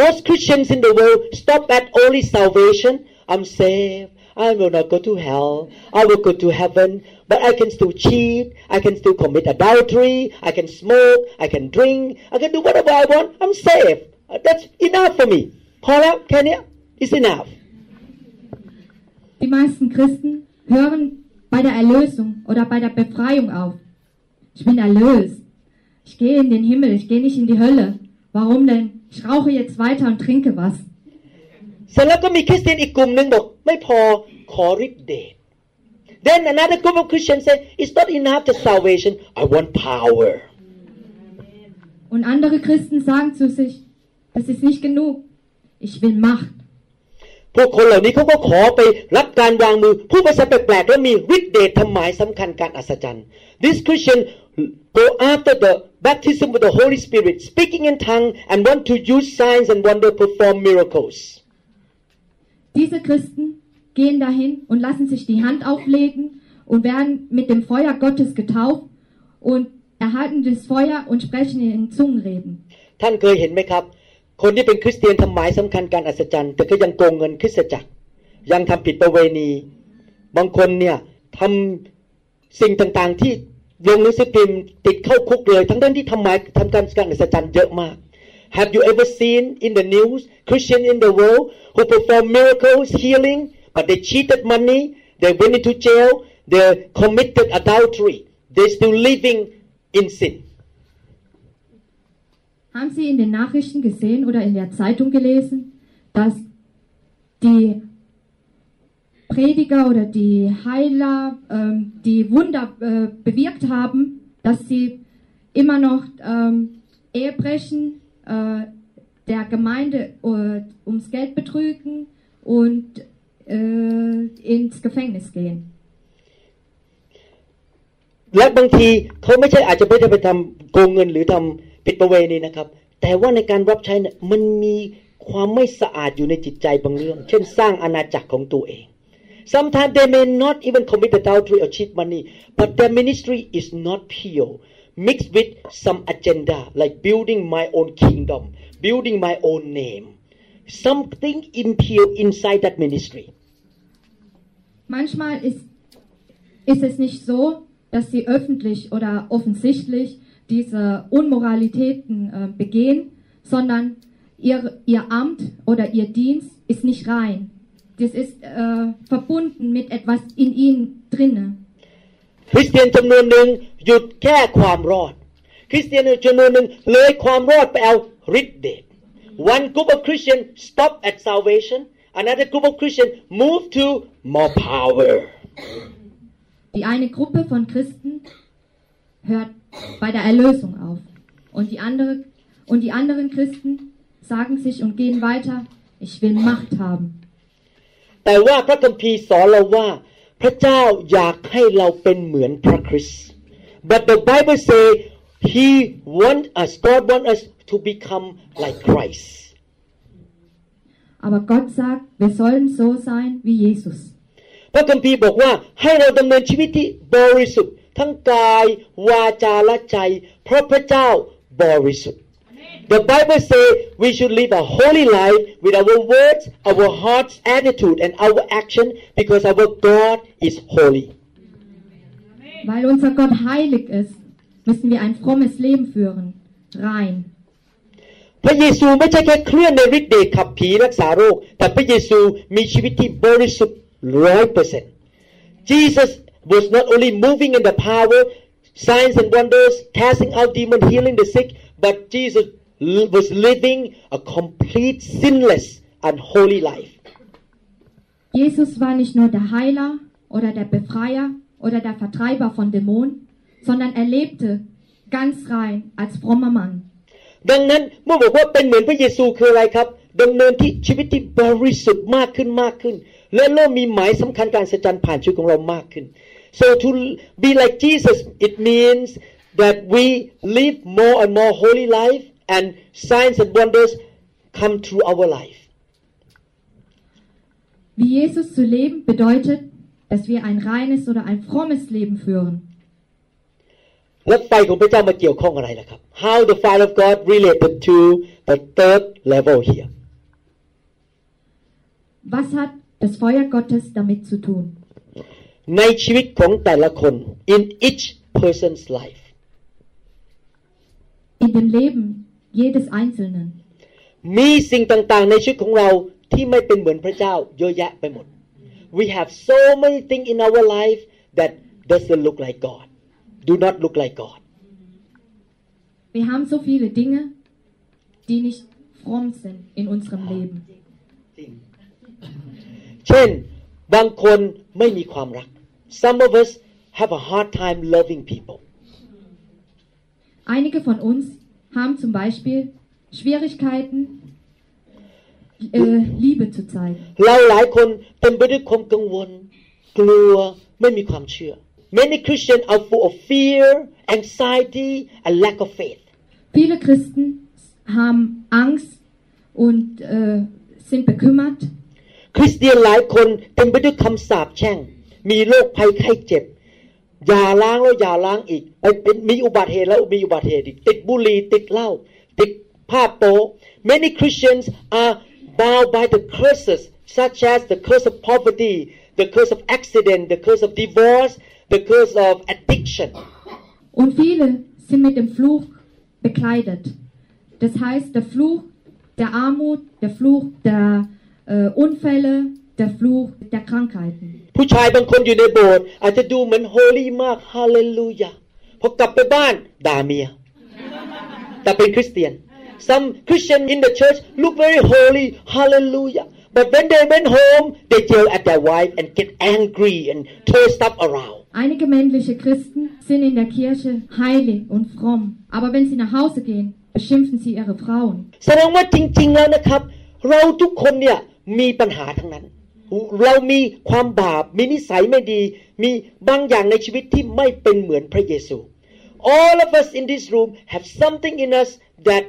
Most Christians in the world stop at only salvation. I'm saved. I will not go to hell. I will go to heaven. But I can still cheat. I can still commit adultery. I can smoke. I can drink. I can do whatever I want. I'm saved. That's enough for me. พอแล้วแค่นี้ is enough. Die meisten Christen hören bei der Erlösung oder bei der Befreiung auf. Ich bin erlöst. Ich gehe in den Himmel, ich gehe nicht in die Hölle. Warum denn? Ich rauche jetzt weiter und trinke was. เสร็จแล้วก็มีคริสเตียนอีกกลุ่มหนึ่งบอกไม่พอขอฤทธิ์เดช Then another group of Christians say it's not enough the salvation I want power Und andere Christen sagen zu sich, das ist nicht genug. Ich will Macht. พวกคนเหล่านี้เขาก็ขอไปรับการวางมือผู้ภาษาแปลกๆแล้วมีฤทธิ์เดชทำหมายสำคัญการอัศจรรย์ This Christian go after the baptism with the Holy Spirit speaking in tongue and want to use signs and wonder perform miracles Diese Christen gehen dahin und lassen sich die Hand auflegen und werden mit dem Feuer Gottes getauft und erhalten das Feuer und sprechen in Zungenreden. ท่านเคยเห็นไหมครับ คนที่เป็นคริสเตียนทำหมายสำคัญการอัศจรรย์ แต่ก็ยังโกงเงินคริสตจักร ยังทำผิดประเวณี บางคนเนี่ยทำสิ่งต่างๆ ที่ลงหนังสือพิมพ์ติดเข้าคุกเลย ทั้งด้านที่ทำหมายทำการการอัศจรรย์เยอะมาก Have you ever seen in the news Christian in the world who perform miracles healing but they cheated money they went into jail they committed adultery they still living in sin Haben Sie in den Nachrichten gesehen oder in der Zeitung gelesen, dass die Prediger oder die Heiler, ähm, die Wunder äh, bewirkt haben, dass sie immer noch ähm, Ehebrechen äh, der Gemeinde äh, ums Geld betrügen und äh, ins Gefängnis gehen. และบางทีเขาไม่ใช่อาจจะไม่ได้ไปทำโกงเงินหรือทำ ผิดประเวณีนะครับ แต่ว่าในการรับใช้เนี่ยมันมีความไม่สะอาดอยู่ในจิตใจบางเรื่อง เช่นสร้างอาณาจักรของตัวเอง Sometimes they may not even commit adultery or cheat money but their ministry is not pure mixed with some agenda like building my own kingdom building my own name something impure inside that ministry Manchmal ist, ist es nicht so, dass sie öffentlich oder offensichtlich diese Unmoralitäten äh, begehen, sondern ihr, ihr Amt oder ihr Dienst ist nicht rein. Das ist äh, verbunden mit etwas in ihnen drinne. คริสเตียนจำนวนหนึ่งหยุดแค่ความรอด คริสเตียนจำนวนหนึ่งเลยความรอดไปเอาฤทธิ์เดช One group of Christian stop at salvation another group of Christian move to more power Die eine Gruppe von Christen hört bei der Erlösung auf und die, andere, und die anderen Christen sagen sich und gehen weiter, ich will Macht haben. แต่ว่าพระคัมภีร์สอนเราว่า พระเจ้าอยากให้เราเป็นเหมือนพระคริสต์ but the Bible say He want us God want us to become like Christ Aber Gott sagt, wir sollen so sein wie Jesus. พระคัมภีร์บอกว่าให้เราดำเนินชีวิตที่บริสุทธิ์ ทั้งกาย วาจาและใจ เพราะพระเจ้าบริสุทธิ์ The Bible say we should live a holy life with our words, our hearts, attitude, and our action because our God is holy. Weil unser Gott heilig ist, müssen wir ein frommes Leben führen, rein. พระเยซูไม่ใช่แค่เคลื่อนในฤทธิ์เดชขับผีรักษาโรค แต่พระเยซูมีชีวิตที่บริสุทธิ์ร้อยเปอร์เซ็นต์ Jesus was not only moving in the power signs and wonders casting out demon healing the sick but Jesus was living a complete sinless and holy life Jesus war nicht nur der Heiler oder der Befreier oder der Vertreiber von Dämonen, sondern er lebte ganz rein als frommer Mann. ดังนั้นเมื่อบอกว่าเป็นเหมือนพระเยซูคืออะไรครับดำเนินที่ชีวิตที่บริสุทธิ์มากขึ้นมากขึ้น และเริ่มมีหมายสำคัญการสัจจันผ่านชีวิตของเรามากขึ้น so to be like Jesus it means that we live more and more holy life and signs and wonders come through our life Wie Jesus zu leben bedeutet, dass wir ein reines oder ein frommes Leben führen. แล้วไฟของพระเจ้ามาเกี่ยวข้องอะไรล่ะครับ How the fire of God related to the third level here Was hat das Feuer Gottes damit zu tun? ในชีวิตของแต่ละคน in each person's life In dem Leben jedes Einzelnen มีสิ่งต่างๆ ในชีวิตของเราที่ไม่เป็นเหมือนพระเจ้าเยอะแยะไปหมด We have so many things in our life that doesn't look like God do not look like God Wir haben so viele Dinge, die nicht fromm sind in unserem Leben. เช่นบางคน ไม่มีความรัก Some of us have a hard time loving people Einige von uns haben zum Beispiel Schwierigkeiten, äh, Liebe zu zeigen. เราหลายคนเต็มไปด้วยความกังวล กลัวไม่มีความเชื่อ Many Christians are full of fear, anxiety, and lack of faith. Viele Christen haben Angst und äh, sind bekümmert. คริสเตียนหลายคนเต็มไปด้วยคำสาปแช่ง มีโรคภัยไข้เจ็บอย่าล้างแล้วอย่าล้างอีกเอ้ยเป็นมีอุบัติเหตุแล้วมีอุบัติเหตุอีกติดบุหรี่ติดเหล้าติดผ้าโป๊ Many Christians are bound by the curses such as the curse of poverty the curse of accident the curse of divorce the curse of addiction Und viele sind mit dem Fluch bekleidet. Das heißt, der Fluch der Armut, der Fluch der äh, Unfälle, der Fluch der Krankheiten. ผู้ชายบางคนอยู่ในโบสถ์อาจจะดูเหมือนโฮลี่มากฮาเลลูยาพอกลับไปบ้านด่าเมีย แต่เป็นคริสเตียน some Christian in the church look very holy hallelujah but when they went home they yell at their wife and get angry and throw stuff around Einige männliche Christen sind in der Kirche heilig und fromm, aber wenn sie nach Hause gehen, beschimpfen sie ihre Frauen. แสดงว่าจริง ๆ แล้วนะครับ เราทุกคนเนี่ย มีปัญหาทั้งนั้น เรามีความบาปมีนิสัยไม่ดี มีบางอย่างในชีวิตที่ไม่เป็นเหมือนพระเยซู All of us in this room have something in us that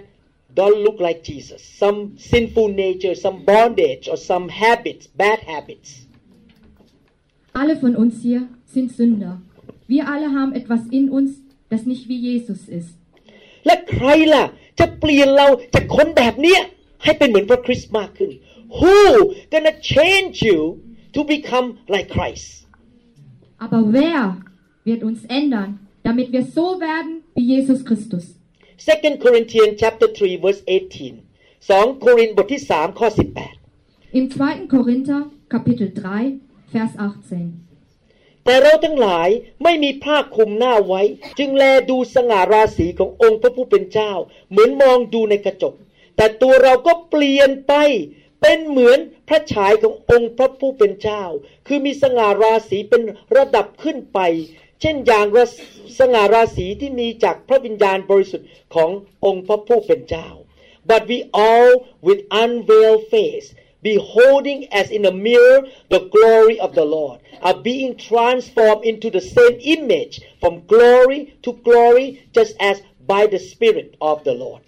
don't look like Jesus some sinful nature some bondage or some habits bad habits Alle von uns hier sind Sünder. Wir alle haben etwas in uns, das nicht wie Jesus ist. และใครล่ะจะเปลี่ยนเราจากคนแบบเนี้ยให้เป็นเหมือนพระคริสต์มากขึ้น Who gonna change you to become like Christ Aber wer wird uns ändern, damit wir so werden wie Jesus Christus? 2 Corinthians chapter 3 verse 18 2โครินธ์บทที่3ข้อ Im 2. Korinther Kapitel 3, Vers 18. แต่เราทั้งหลายไม่มีผ้าคลุมหน้าไว้ จึงแลดูสง่าราศีขององค์พระผู้เป็นเจ้า เหมือนมองดูในกระจก แต่ตัวเราก็เปลี่ยนไป เป็นเหมือนพระฉายขององค์พระผู้เป็นเจ้า คือมีสง่าราศีเป็นระดับขึ้นไป เช่นอย่างราสง่าราศีที่มีจากพระวิญญาณบริสุทธิ์ขององค์พระผู้เป็นเจ้า but we all with unveiled face beholding as in a mirror the glory of the Lord are being transformed into the same image from glory to glory just as by the Spirit of the Lord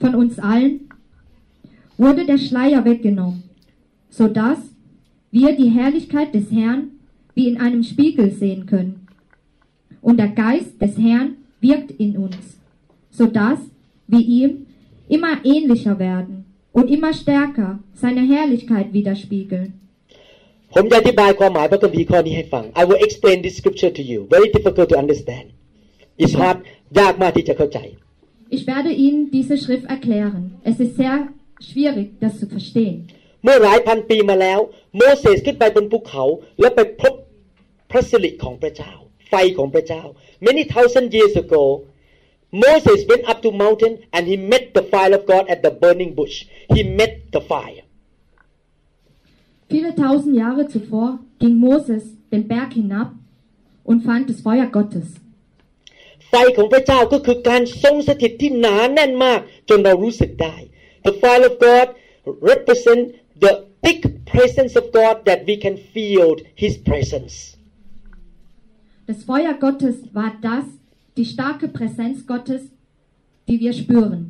Von uns allen wurde der Schleier weggenommen, so dass wir die Herrlichkeit des Herrn wie in einem Spiegel sehen können. Und der Geist des Herrn wirkt in uns, so dass wir ihm immer ähnlicher werden und immer stärker seine Herrlichkeit widerspiegeln. ผมจะอธิบายความหมายพระคัมภีร์ข้อนี้ให้ฟัง I will explain this scripture to you very difficult to understand it's hard ยากมากที่จะเข้าใจ Ich werde Ihnen diese Schrift erklären. Es ist sehr schwierig, das zu verstehen. เมื่อหลายพันปีมาแล้ว โมเสสขึ้นไปบนภูเขาแล้วไปพบพระสิริของพระเจ้า ไฟของพระเจ้า many thousand years ago Moses went up to mountain and he met the fire of God at the burning bush he met the fire Viele tausend Jahre zuvor ging Moses den Berg hinab und fand das Feuer Gottes. ไฟของพระเจ้าก็คือการทรงสถิตที่หนาแน่นมากจนเรารู้สึกได้ The fire of God represent the big presence of God that we can feel His presence Das Feuer Gottes war das, die starke Präsenz Gottes, die wir spüren.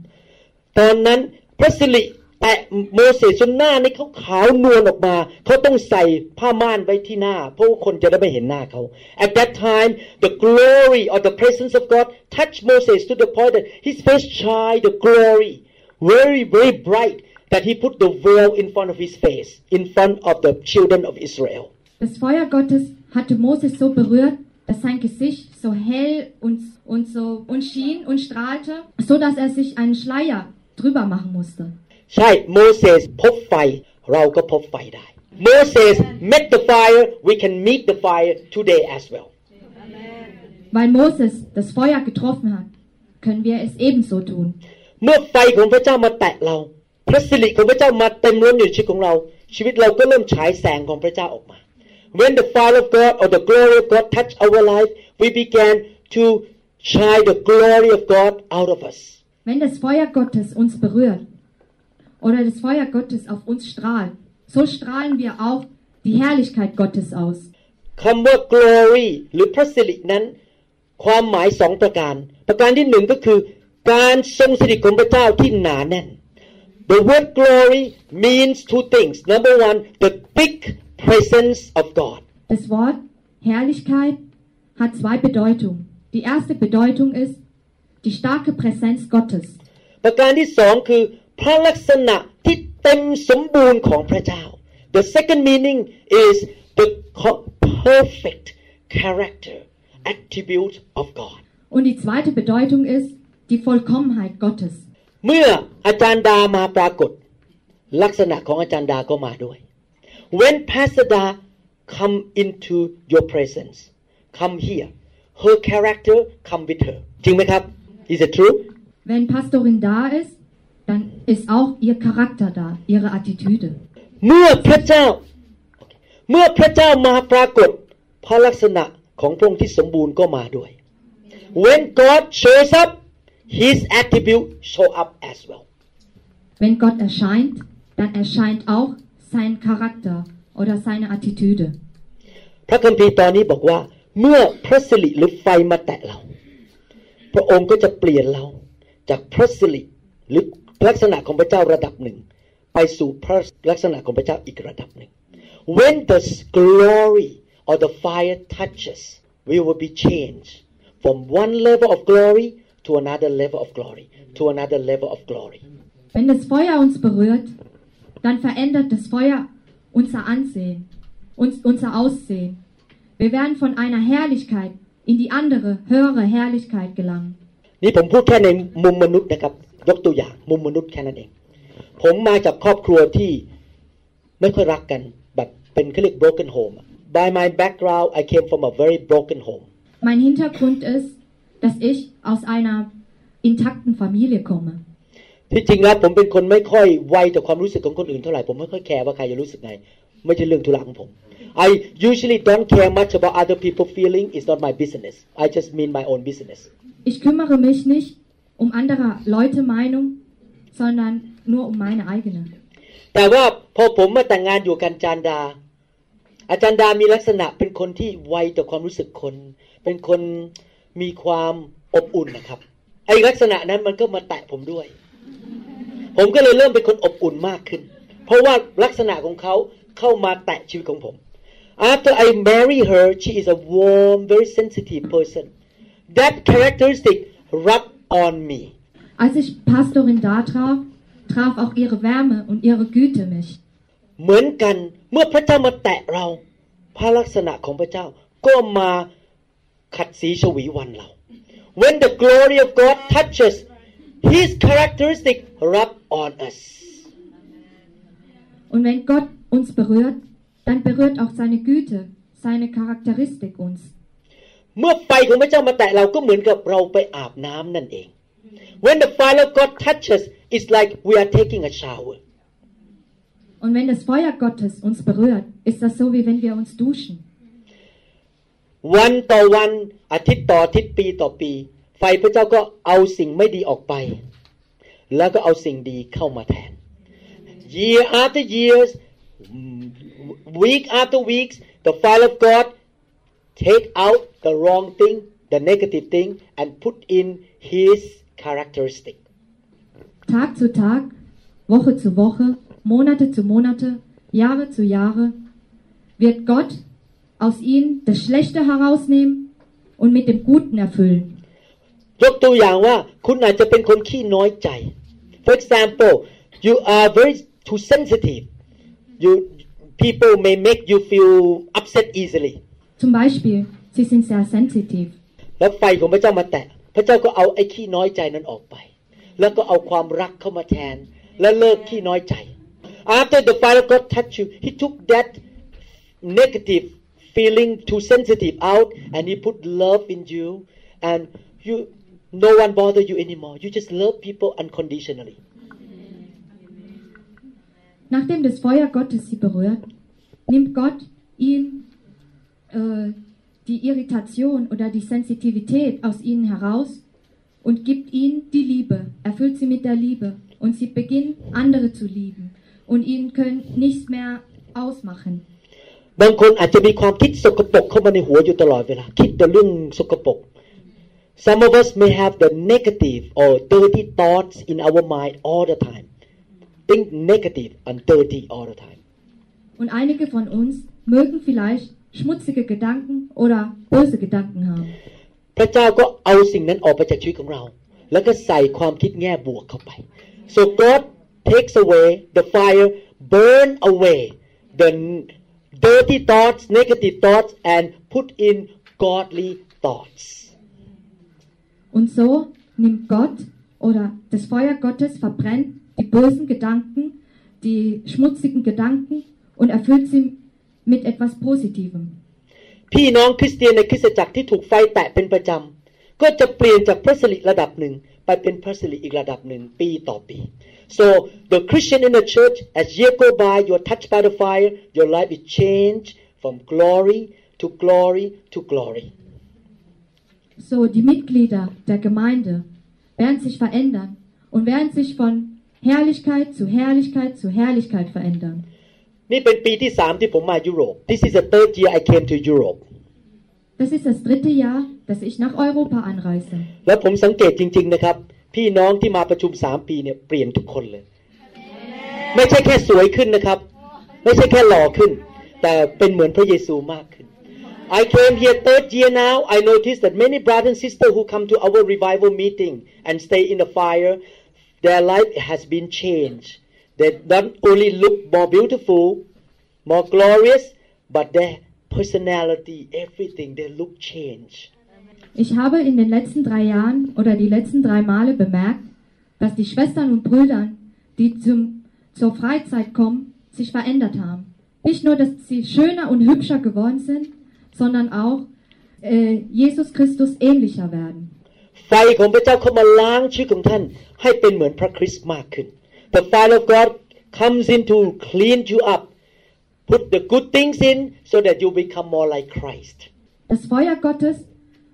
ตอนนั้นพระสิริ แตะโมเสสจนหน้านี่เขาขาวนวลออกมาเขาต้องใส่ผ้าม่านไว้ที่หน้า เพราะว่าคนจะได้ไม่เห็นหน้าเขา At that time the glory or the presence of God touched Moses to the point that his face shined the glory very very bright that he put the veil in front of his face in front of the children of Israel Das Feuer Gottes hatte Moses so berührt, dass sein Gesicht so hell und, und so und schien und strahlte, so dass er sich einen Schleier drüber machen musste. ใช่โมเสสพบไฟ เราก็พบไฟได้ Moses met the fire we can meet the fire today as well Weil Moses das Feuer getroffen hat, können wir es ebenso tun. เมื่อไฟของพระเจ้ามาแตะเรา พระสิริของพระเจ้ามาเต็มล้นอยู่ในชีวิตของเรา ชีวิตเราก็เริ่มฉายแสงของพระเจ้าออกมา When the fire of God or the glory of God touch our life we began to shine the glory of God out of us Wenn das Feuer Gottes uns berührt oder das Feuer Gottes auf uns strahlt, so strahlen wir auch die Herrlichkeit Gottes aus. คำว่า glory หรือพระสิรินั้น ความหมายสองประการ ประการที่หนึ่งก็คือ การทรงสิริของพระเจ้าที่หนาแน่น The word glory means two things number one the big presence of God Das Wort Herrlichkeit hat zwei Bedeutungen. Die erste Bedeutung ist die starke Präsenz Gottes. ประการที่สองคือ พระลักษณะที่เต็มสมบูรณ์ของพระเจ้า The second meaning is the co- perfect character attribute of God Und die zweite Bedeutung ist die Vollkommenheit Gottes. เมื่ออาจารย์ดามาปรากฏ ลักษณะของอาจารย์ดาก็มาด้วย When Pastor Da come into your presence come here her character come with her จริงไหมครับ Is it true Wenn Pastorin da ist, dann ist auch ihr Charakter da, ihre Attitüde. เมื่อพระเจ้า เมื่อพระเจ้ามาปรากฏ พระลักษณะของพระองค์ที่สมบูรณ์ก็มาด้วย When God shows up His attribute show up as well Wenn Gott erscheint, dann erscheint auch sein Charakter oder seine Attitüde. พระคัมภีร์ตอนนี้บอกว่า เมื่อพระสิริหรือไฟมาแตะเรา พระองค์ก็จะเปลี่ยนเราจากพระสิริหรือลักษณะของพระเจ้าระดับหนึ่ง ไปสู่พระลักษณะของพระเจ้าอีกระดับหนึ่ง When the glory or the fire touches we will be changed from one level of glory to another level of glory to another level of glory Wenn das Feuer uns berührt, dann verändert das Feuer unser Ansehen, uns, unser Aussehen. Wir werden von einer Herrlichkeit in die andere, höhere Herrlichkeit gelangen. นี่ผมพูดแค่ในมุมมนุษย์นะครับ ยกตัวอย่าง มุมมนุษย์แค่นั้นเอง ผมมาจากครอบครัวที่ไม่ค่อยรักกัน แบบเป็นเขาเรียก broken home อะ By my background I came from a very broken home Mein Hintergrund ist, dass ich aus einer intakten Familie komme. ที่จริงแล้วผมเป็นคนไม่ค่อยไวต่อความรู้สึกของคนอื่นเท่าไหร่ผมไม่ค่อยแคร์ว่าใครจะรู้สึกไงไม่ใช่เรื่องธุระของผม I usually don't care much about other people feeling it's not my business I just mean my own business Ich kümmere mich nicht um andere Leute Meinung, sondern nur um meine eigene. แต่ว่าพอผมมาแต่งงานอยู่กันจานดา อาจารย์ดามีลักษณะเป็นคนที่ไวต่อความรู้สึกคน เป็นคน มีความอบอุ่นนะครับ ไอ้ลักษณะนั้นมันก็มาแตะผมด้วย ผมก็เลยเริ่มเป็นคนอบอุ่นมากขึ้น เพราะว่าลักษณะของเขาเข้ามาแตะชีวิตของผม After I marry her she is a warm very sensitive person that characteristic rub on me Als ich Pastorin da traf, traf auch ihre Wärme und ihre Güte mich. เหมือนกันเมื่อพระเจ้ามาแตะเราพระลักษณะของพระเจ้าก็มา ขัดสีชวีวันเรา When the glory of God touches His characteristic rub on us Und wenn Gott uns berührt, dann berührt auch seine Güte, seine Charakteristik uns. เมื่อไฟของพระเจ้ามาแตะเราก็เหมือนกับเราไปอาบน้ำนั่นเอง When the fire of God touches it's like we are taking a shower Und wenn das Feuer Gottes uns berührt, ist das so, wie wenn wir uns duschen. วันต่อวันอาทิตย์ต่ออาทิตย์ปีต่อปี ไฟพระเจ้าก็เอาสิ่งไม่ดีออกไป แล้วก็เอาสิ่งดีเข้ามาแทน year after years week after weeks the fire of God take out the wrong thing the negative thing and put in His characteristic Tag zu Tag Woche zu Woche, Monate zu Monate, Jahre zu Jahre, wird Gott aus ihnen das Schlechte herausnehmen und mit dem Guten erfüllen. ยกตัวอย่างว่าคุณอาจจะเป็นคนขี้น้อยใจ For example you are very too sensitive you people may make you feel upset easily Zum Beispiel, sie sind sehr sensitiv. แล้วไฟของพระเจ้ามาแตะ พระเจ้าก็เอาไอ้ขี้น้อยใจนั้นออกไป แล้วก็เอาความรักเข้ามาแทน และเลิกขี้น้อยใจ After the fire of God touched you He took that negative feeling too sensitive out and He put love in you and you no one bother you anymore you just love people unconditionally Nachdem das Feuer Gottes sie berührt, nimmt Gott ihn äh, die Irritation oder die Sensitivität aus ihnen heraus und gibt ihnen die Liebe, erfüllt sie mit der Liebe und sie beginnen andere zu lieben und ihnen können nichts mehr ausmachen. บางคนอาจจะมีความคิดสกปรกเข้ามาในหัวอยู่ตลอดเวลาคิดแต่เรื่องสกปรก Some of us may have the negative or dirty thoughts in our mind all the time think negative and dirty all the time Und einige von uns mögen vielleicht schmutzige Gedanken oder böse Gedanken haben. พระเจ้าก็เอาสิ่งนั้นออกไปจากชีวิตของเรา แล้วก็ใส่ความคิดแง่บวกเข้าไป so God takes away the fire burn away the dirty thoughts negative thoughts and put in godly thoughts Und so nimmt Gott oder das Feuer Gottes verbrennt die bösen Gedanken, die schmutzigen Gedanken und erfüllt sie mit etwas Positivem. พี่น้องคริสเตียนในคริสตจักรที่ถูกไฟแตะเป็นประจำ ก็จะเปลี่ยนจากพระสิริระดับหนึ่ง ไปเป็นพระสิริอีกระดับหนึ่งปีต่อปี so the Christian in the church as year go by you're touched by the fire your life is changed from glory to glory to glory So die Mitglieder der Gemeinde werden sich verändern und werden sich von Herrlichkeit zu Herrlichkeit zu Herrlichkeit verändern. นี่เป็นปีที่สามที่ผมมายุโรป This is the third year I came to Europe Das ist das dritte Jahr, dass ich nach Europa anreise. แล้วผมสังเกตจริง ๆนะครับ พี่น้องที่มาประชุมสามปีเนี่ยเปลี่ยนทุกคนเลย ไม่ใช่แค่สวยขึ้นนะครับ ไม่ใช่แค่หล่อขึ้น แต่เป็นเหมือนพระเยซูมากขึ้น I came here third year now I noticed that many brothers and sisters who come to our revival meeting and stay in the fire their life has been changed they not only look more beautiful more glorious but their personality everything they look changed Ich habe in den letzten drei Jahren oder die letzten drei Male bemerkt, dass die Schwestern und Brüder, die zum, zur Freizeit kommen, sich verändert haben. Nicht nur, dass sie schöner und hübscher geworden sind, sondern auch äh, Jesus Christus ähnlicher werden. ไฟของพระเจ้าเข้ามาล้างชีวิตของท่าน ให้เป็นเหมือนพระคริสต์มากขึ้น The fire of God comes in to clean you up put the good things in so that you become more like Christ Das Feuer Gottes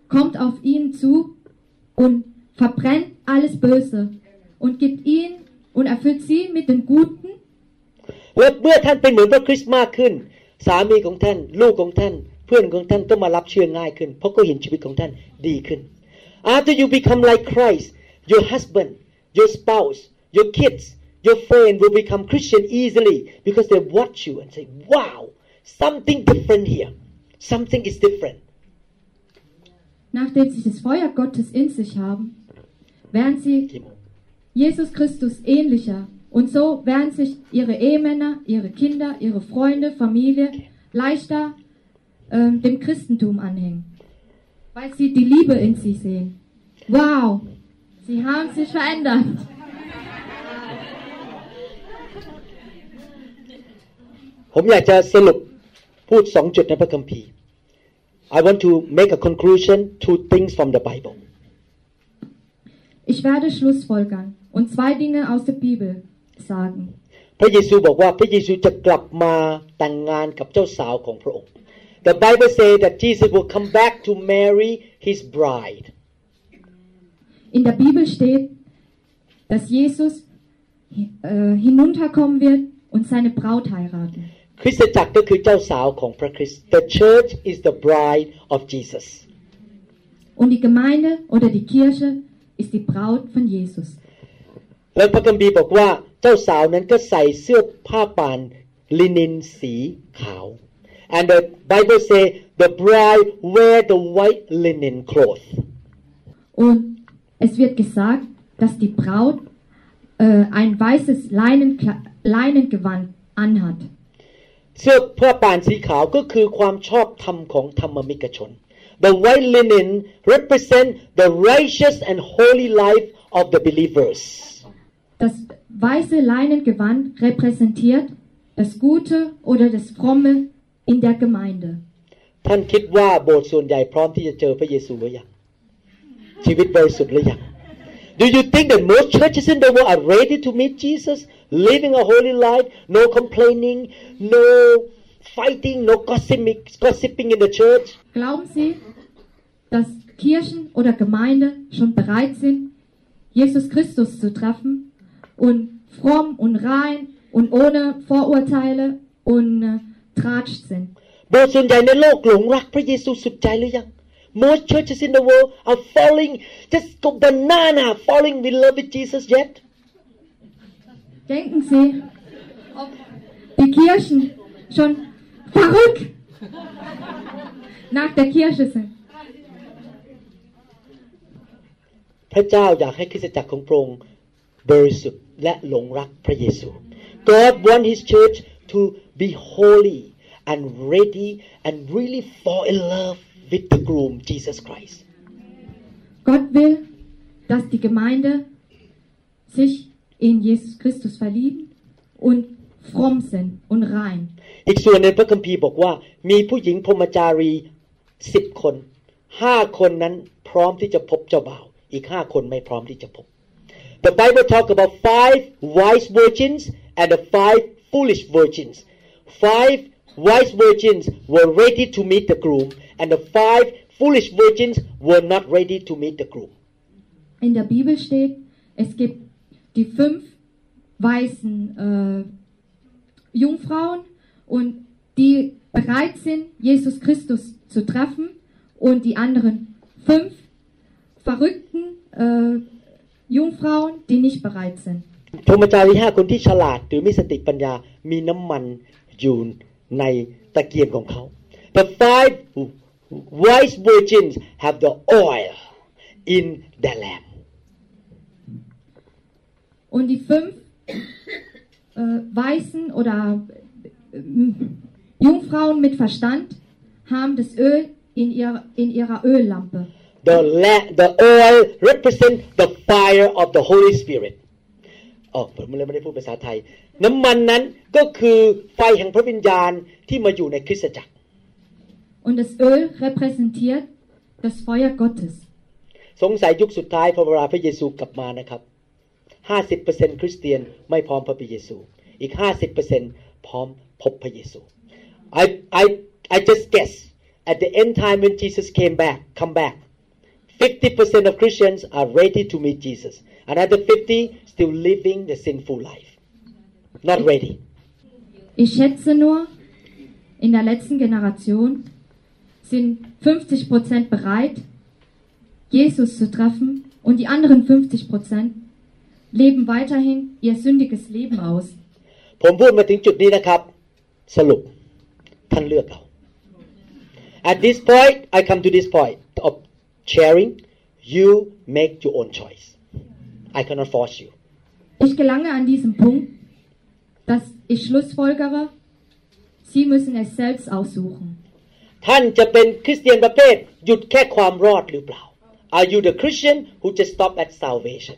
kommt auf ihn zu und verbrennt alles Böse und gibt ihn und erfüllt sie mit dem Guten และเมื่อท่านเป็นเหมือนพระคริสต์มากขึ้น สามีของท่าน ลูกของท่าน เพื่อนของท่านต้องมารับเชื่อง่ายขึ้น เพราะก็เห็นชีวิตของท่านดีขึ้น After you become like Christ your husband your spouse your kids your friend will become Christian easily because they watch you and say wow something different here something is different Nachdem sie das Feuer Gottes in sich haben, werden sie Jesus Christus ähnlicher. Und so werden sich ihre Ehemänner, ihre Kinder, ihre Freunde, Familie leichter ähm, dem Christentum anhängen. Weil sie die Liebe in sich sehen. Wow, sie haben sich verändert. ผมอยากจะสรุปพูดสองจุดในพระคัมภีร์ I want to make a conclusion two things from the Bible Ich werde Schlussfolgern und zwei Dinge aus der Bibel sagen. พระเยซูบอกว่าพระเยซูจะกลับมาแต่งงานกับเจ้าสาวของพระองค์ The Bible say that Jesus will come back to marry his bride In der Bibel steht, dass Jesus äh, hinunterkommen wird und seine Braut heiraten. คริสตจักรก็คือเจ้าสาวของพระคริสต์ The church is the bride of Jesus Und die Gemeinde oder die Kirche ist die Braut von Jesus. แล้วพระคัมภีร์บอกว่าเจ้าสาวนั้นก็ใส่เสื้อผ้าป่านลินินสีขาว and the Bible say the bride wear the white linen cloth Und es wird gesagt, dass die Braut äh, ein weißes Leinenkla- Leinengewand anhat. เสื้อผ้าป่านสีขาวก็คือความชอบธรรมของธรรมมิกชน The white linen represent the righteous and holy life of the believers Das weiße Leinengewand repräsentiert das Gute oder das Fromme in der Gemeinde. ท่านคิดว่าโบสถ์ส่วนใหญ่พร้อมที่จะเจอพระเยซูหรือยังชีวิตบริสุทธิ์หรือยัง Do you think that most churches in the world are ready to meet Jesus, living a holy life, no complaining, no fighting, no gossiping, gossiping in the church. Glauben Sie, dass Kirchen oder Gemeinde schon bereit sind, Jesus Christus zu treffen und fromm und rein und ohne Vorurteile und äh, Tratsch sind? Most churches in the world are falling, just go banana, falling in love with Jesus yet. Denken Sie, ob die Kirchen schon verrückt nach der Kirche sind? พระเจ้าอยากให้คริสตจักรของพระองค์บริสุทธิ์และหลงรักพระเยซู God want His church to be holy and ready and really fall in love with the groom Jesus Christ Gott will, dass die Gemeinde sich in Jesus Christus verlieben und fromm sind und rein. อีกส่วนในพระคัมภีร์บอกว่า มีผู้หญิงพรหมจารีสิบคนห้าคนนั้นพร้อมที่จะพบเจ้าบ่าว อีกห้าคนไม่พร้อมที่จะพบ The Bible talk about five wise virgins and the five foolish virgins. Five wise virgins were ready to meet the groom, and the five foolish virgins were not ready to meet the groom. In der Bibel steht, es gibt die fünf weißen äh, Jungfrauen und die bereit sind, Jesus Christus zu treffen und die anderen fünf verrückten äh, Jungfrauen, die nicht bereit sind. พรหมจารีห้าคนที่ฉลาดหรือมีสติปัญญา มีน้ำมันอยู่ในตะเกียงของเขา The five wise virgins have the oil in their lamp Und die fünf äh, Weißen oder äh, Jungfrauen mit Verstand haben das Öl in, ihr, in ihrer Öllampe. The, la- the oil represent the fire of the Holy Spirit อ๋อผมเลยไม่ได้พูดภาษาไทย น้ำมันนั้นก็คือไฟแห่งพระวิญญาณที่มาอยู่ในคริสตจักร Und das Öl repräsentiert das Feuer Gottes. สงสัยยุคสุดท้ายพอเวลาพระเยซูกลับมานะครับ 50%คริสเตียนไม่พร้อมพระเยซู อีก 50%พร้อมพบพระเยซู I I I just guess at the end time when Jesus came back come back 50% of Christians are ready to meet Jesus another 50 still living the sinful life not ready Ich schätze nur, in der letzten Generation sind 50% bereit, Jesus zu treffen und die anderen 50% leben weiterhin ihr sündiges Leben aus. ผมพูดมาถึงจุดนี้นะครับ สรุป ท่านเลือกเอา At this point I come to this point of sharing you make your own choice I cannot force you Ich gelange an diesem Punkt, dass ich schlussfolgere, Sie müssen es selbst aussuchen. ท่านจะเป็นคริสเตียนประเภท หยุดแค่ความรอดหรือเปล่า Are you the Christian who just stop at salvation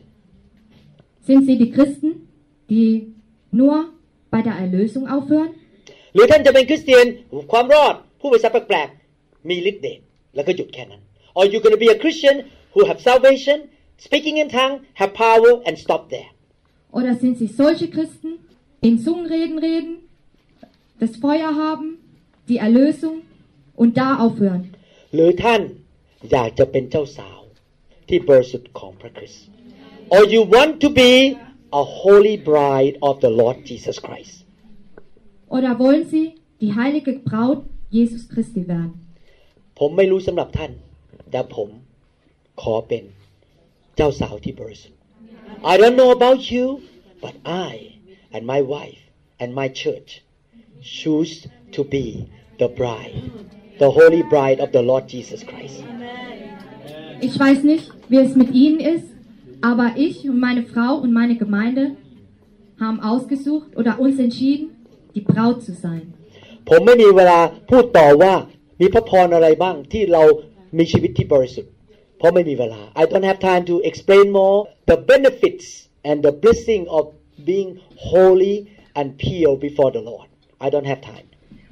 Sind Sie die Christen, die nur bei der Erlösung aufhören? หรือท่านจะเป็นคริสเตียนความรอด ผู้ภาษาแปลกๆมีฤทธิ์เดชแล้วก็หยุดแค่นั้น Or you gonna be a Christian who have salvation speaking in tongue have power and stop there Oder sind Sie solche Christen, die in Zungenreden reden, das Feuer haben, die Erlösung und da aufhören? หรือท่านอยากจะเป็นเจ้าสาวที่บริสุทธิ์ของพระคริสต์ or you want to be a holy bride of the Lord Jesus Christ Oder wollen Sie die heilige Braut Jesus Christi werden? ผมไม่รู้สำหรับท่าน แต่ผมขอเป็นเจ้าสาวที่บริสุทธิ์ I don't know about you but I and my wife and my church choose to be the bride the holy bride of the Lord Jesus Christ Ich weiß nicht, wie es mit Ihnen ist, aber ich und meine Frau und meine Gemeinde haben ausgesucht oder uns entschieden, die Braut zu sein. ผมไม่มีเวลาพูดต่อว่ามีพระพรอะไรบ้างที่เรามีชีวิตที่บริสุทธิ์ เพราะไม่มีเวลา I don't have time to explain more the benefits and the blessing of being holy and pure before the Lord I don't have time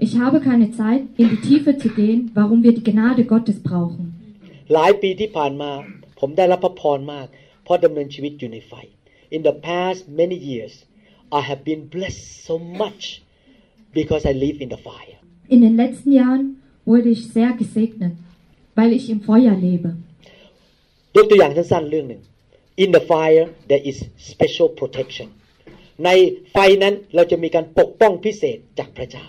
Ich habe keine Zeit, in die Tiefe zu gehen, warum wir die Gnade Gottes brauchen. หลายปีที่ผ่านมา ผมได้รับพระพรมาก เพ ราะดำเนินชีวิตอยู่ในไฟ In the past many years I have been blessed so much because I live in the fire In den letzten Jahren wurde ich sehr gesegnet, weil ich im Feuer lebe. ยกตัวอย่างสั้นๆเรื่องหนึ่ง In the fire there is special protection ในไฟนั้นเราจะมีการปกป้องพิเศษจากพระเจ้า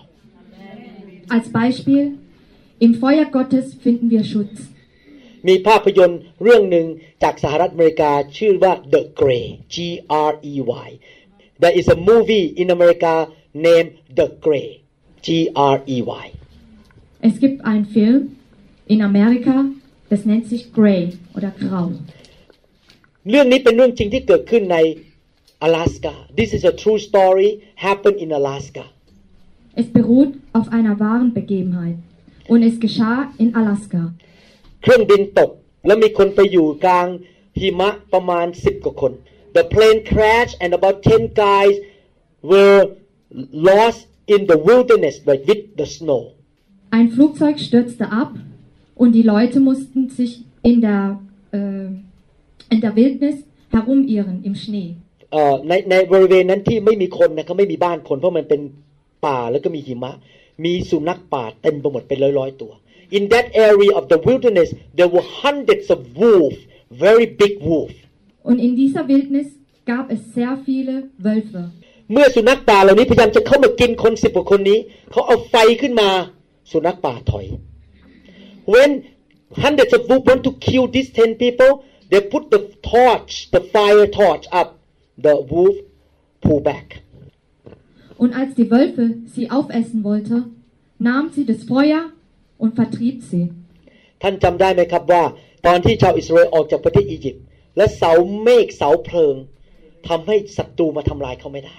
Als Beispiel, im Feuer Gottes finden wir Schutz. มีภาพยนตร์เรื่องหนึ่งจากสหรัฐอเมริกาชื่อว่า The Gray G R E Y There is a movie in America named The Gray G R E Y Es gibt einen Film in Amerika, das nennt sich Grey oder Grau. เรื่องนี้เป็นเรื่องจริงที่เกิดขึ้นใน Alaska This is a true story happened in Alaska Es beruht auf einer wahren Begebenheit und es geschah in Alaska. เครื่องบินตก แล้วมีคนไปอยู่กลางหิมะประมาณ10กว่าคน The plane crashed and about 10 guys were lost in the wilderness like with the snow Ein Flugzeug stürzte ab und die Leute mussten sich in der, äh, in der Wildnis herumirren im Schnee. เอ่อในในบริเวณนั้นที่ไม่มีคนนะเขาไม่มีบ้านคนเพราะมันเป็นป่าแล้วก็มีหิมะ มีสุนัขป่าเต็มไปหมดเป็นร้อยๆตัว In that area of the wilderness there were hundreds of wolves very big wolf Und in dieser Wildnis gab es sehr viele Wölfe. เมื่อสุนัขป่าเหล่านี้พยายามจะเข้ามากินคนสิบกว่าคนนี้ เขาเอาไฟขึ้นมา สุนัขป่าถอย When hundreds of wolves want to kill these ten people they put the torch the fire torch up the wolf pull back Und als die Wölfe sie aufessen wollte, nahm sie das Feuer und vertrieb sie. ท่านจำได้ไหมครับว่า ตอนที่ชาวอิสราเอลออกจากประเทศอียิปต์และเสาเมฆเสาเพลิงทำให้ศัตรูมาทำลายเขาไม่ได้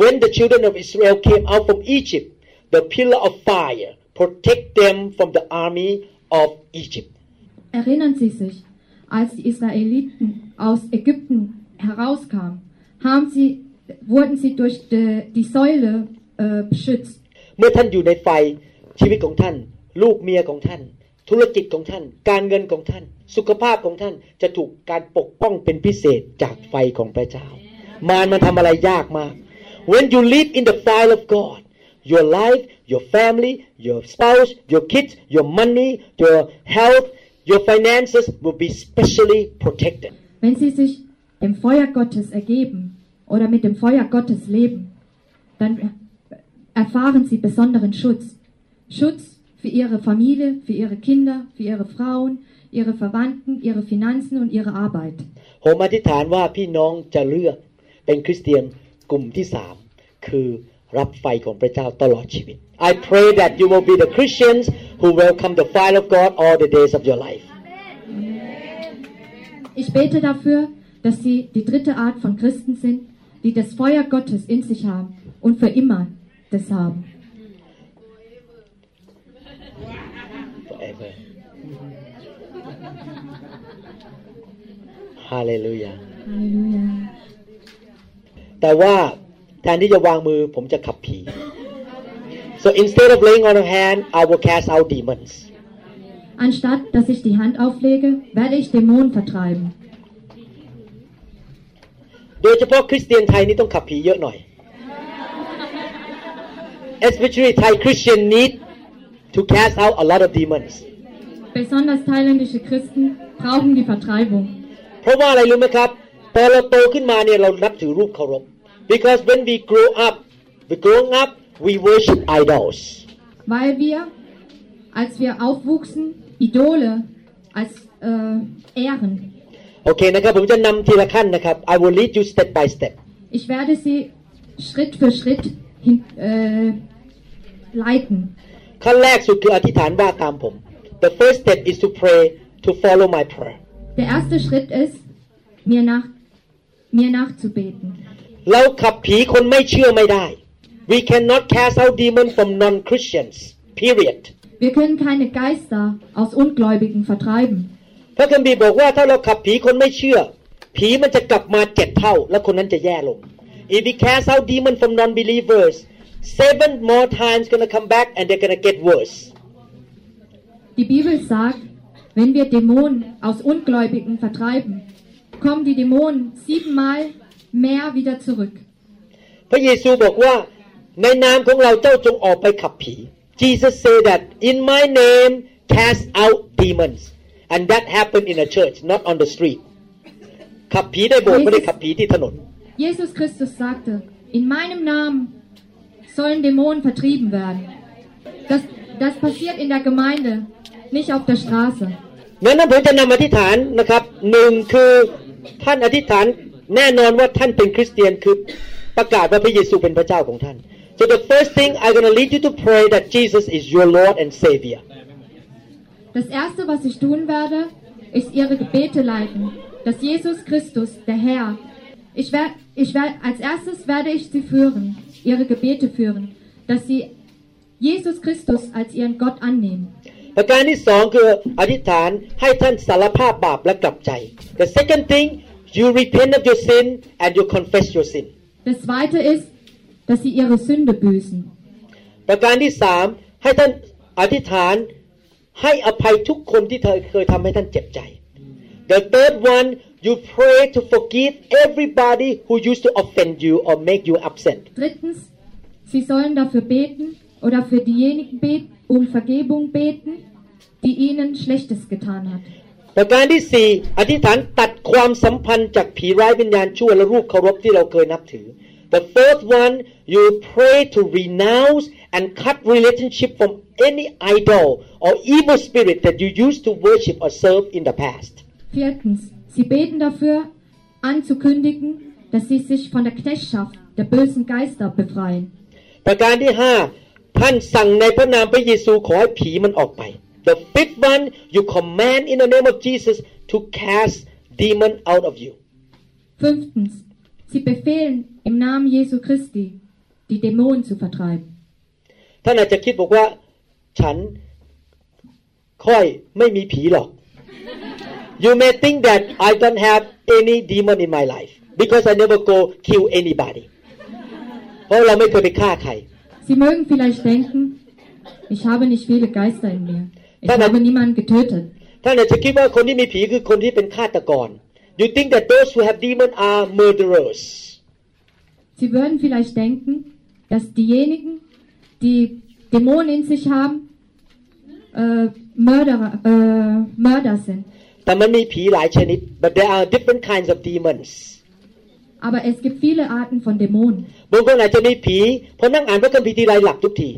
When the children of Israel came out from Egypt the pillar of fire protect them from the army of Egypt Erinnern Sie sich, als die Israeliten aus Ägypten herauskamen, haben sie, wurden sie durch die, die Säule äh, beschützt. เมื่อท่านอยู่ในไฟชีวิตของท่าน ลูกเมียของท่าน ธุรกิจของท่าน การเงินของท่าน สุขภาพของท่านจะถูกการปกป้องเป็นพิเศษจากไฟของพระเจ้า มารมันทำอะไรยากมาก When you live in the fire of God your life your family your spouse your kids your money your health your finances will be specially protected Wenn sie sich dem Feuer Gottes ergeben oder mit dem Feuer Gottes leben, dann erfahren sie besonderen Schutz. Schutz für ihre Familie, für ihre Kinder, für ihre Frauen, ihre Verwandten, ihre Finanzen und ihre Arbeit. ผมอธิษฐานว่าพี่น้องจะเลือกเป็นคริสเตียนกลุ่มที่สามคือรับไฟของพระเจ้าตลอดชีวิต I pray that you will be the Christians who welcome the fire of God all the days of your life Ich bete dafür, dass sie die dritte Art von Christen sind, die das Feuer Gottes in sich haben und für immer das haben. Hallelujah Halleluja. แต่ว่าแทนที่จะวางมือผมจะขับผี so instead of laying on a hand I will cast out demons Anstatt dass ich die Hand auflege, werde ich Dämonen vertreiben. โดยเฉพาะคริสเตียนไทยนี่ต้องขับผีเยอะหน่อย especially Thai Christian need to cast out a lot of demons Besonders thailändische Christen brauchen die Vertreibung. เพราะว่าอะไรรู้ไหมครับพอเราโตขึ้นมาเนี่ยเรานับถือรูปเคารพ because when we grow up we growing up we worship idols Weil wir, als wir aufwuchsen, Idole als äh, Ehren. โอเคนะครับผมจะนำทีละขั้นนะครับ I will lead you step by step Ich werde Sie Schritt für Schritt hin, äh, leiten. ขั้นแรกสุดคืออธิษฐานว่าตามผม The first step is to pray to follow my prayer Der erste Schritt ist, mir, nach, mir nachzubeten. เราขับผีคนไม่เชื่อไม่ได้ We cannot cast out demons from non-Christians period Wir können keine Geister aus Ungläubigen vertreiben. พระคัมภีร์บอกว่าถ้าเราขับผีคนไม่เชื่อ ผีมันจะกลับมาเจ็ดเท่า แล้วคนนั้นจะแย่ลง If we cast out demon from non-believers seven more times gonna come back and they're gonna get worse Die Bibel sagt, wenn wir Dämonen aus Ungläubigen vertreiben, kommen die Dämonen siebenmal mehr wieder zurück. พระเยซูบอกว่าในนามของเราเจ้าจงออกไปขับผี Jesus said that in my name cast out demons and that happened in a church not on the street ขับผีในโบสถ์ไม่ได้ขับผีที่ถนน Jesus Christus sagte, in meinem Namen sollen Dämonen vertrieben werden. Das, das passiert in der Gemeinde, nicht auf der Straße. งั้นผมจะนำอธิษฐานนะครับหนึ่งคือท่านอธิษฐานแน่นอนว่าท่านเป็นคริสเตียนคือประกาศว่าพระเยซูเป็นพระเจ้าของท่าน so the first thing I'm gonna lead you to pray that Jesus is your Lord and Savior Das erste, was ich tun werde, ist ihre Gebete leiten, dass Jesus Christus, der Herr, ich werde, ich werde, als erstes werde ich sie führen, ihre Gebete führen, dass sie Jesus Christus als ihren Gott annehmen. ประการที่สองคืออธิษฐานให้ท่านสารภาพบาปและกลับใจ the second thing you repent of your sin and you confess your sin Das zweite ist, dass sie ihre Sünde büßen. ประการที่สามให้ท่านอธิษฐานให้อภัยทุกคนที่เธอเคยทำให้ท่านเจ็บใจ the third one you pray to forgive everybody who used to offend you or make you upset Drittens, sie sollen dafür beten oder für diejenigen beten, um Vergebung beten, die ihnen Schlechtes getan hat. ประการที่สี่อธิษฐานตัดความสัมพันธ์จากผีร้ายวิญญาณชั่วและรูปเคารพที่เราเคยนับถือ The fourth one you pray to renounce and cut relationship from any idol or evil spirit that you used to worship or serve in the past Viertens, sie beten dafür, anzukündigen, dass sie sich von der Knechtschaft der bösen Geister befreien. ประการที่ห้าท่านสั่งในพระนามพระเยซูขอให้ผีมันออกไป The fifth one you command in the name of Jesus to cast demon out of you Fünftens, sie befehlen im Namen Jesu Christi, die Dämonen zu vertreiben. ท่านอาจจะคิดบอกว่า ฉันค่อยไม่มีผีหรอก You may think that I don't have any demon in my life because I never go kill anybody เพราะเราไม่เคยไปฆ่าใคร Sie mögen vielleicht denken, ich habe nicht viele Geister in mir. Ich Nein, nein. habe niemanden getötet. ท่านอาจจะคิดว่าคนที่มีผีคือคนที่เป็นฆาตกร You think that those who have demon are murderers Sie würden vielleicht denken, dass diejenigen, die Dämonen in sich haben, äh, Mörder, äh, Mörder sind. แต่มันมีผีหลายชนิด but there are different kinds of demons Aber es gibt viele Arten von Dämonen. บางคนอาจจะมีผีพอนั่งอ่านพระคัมภีร์ทีไรหลับทุกที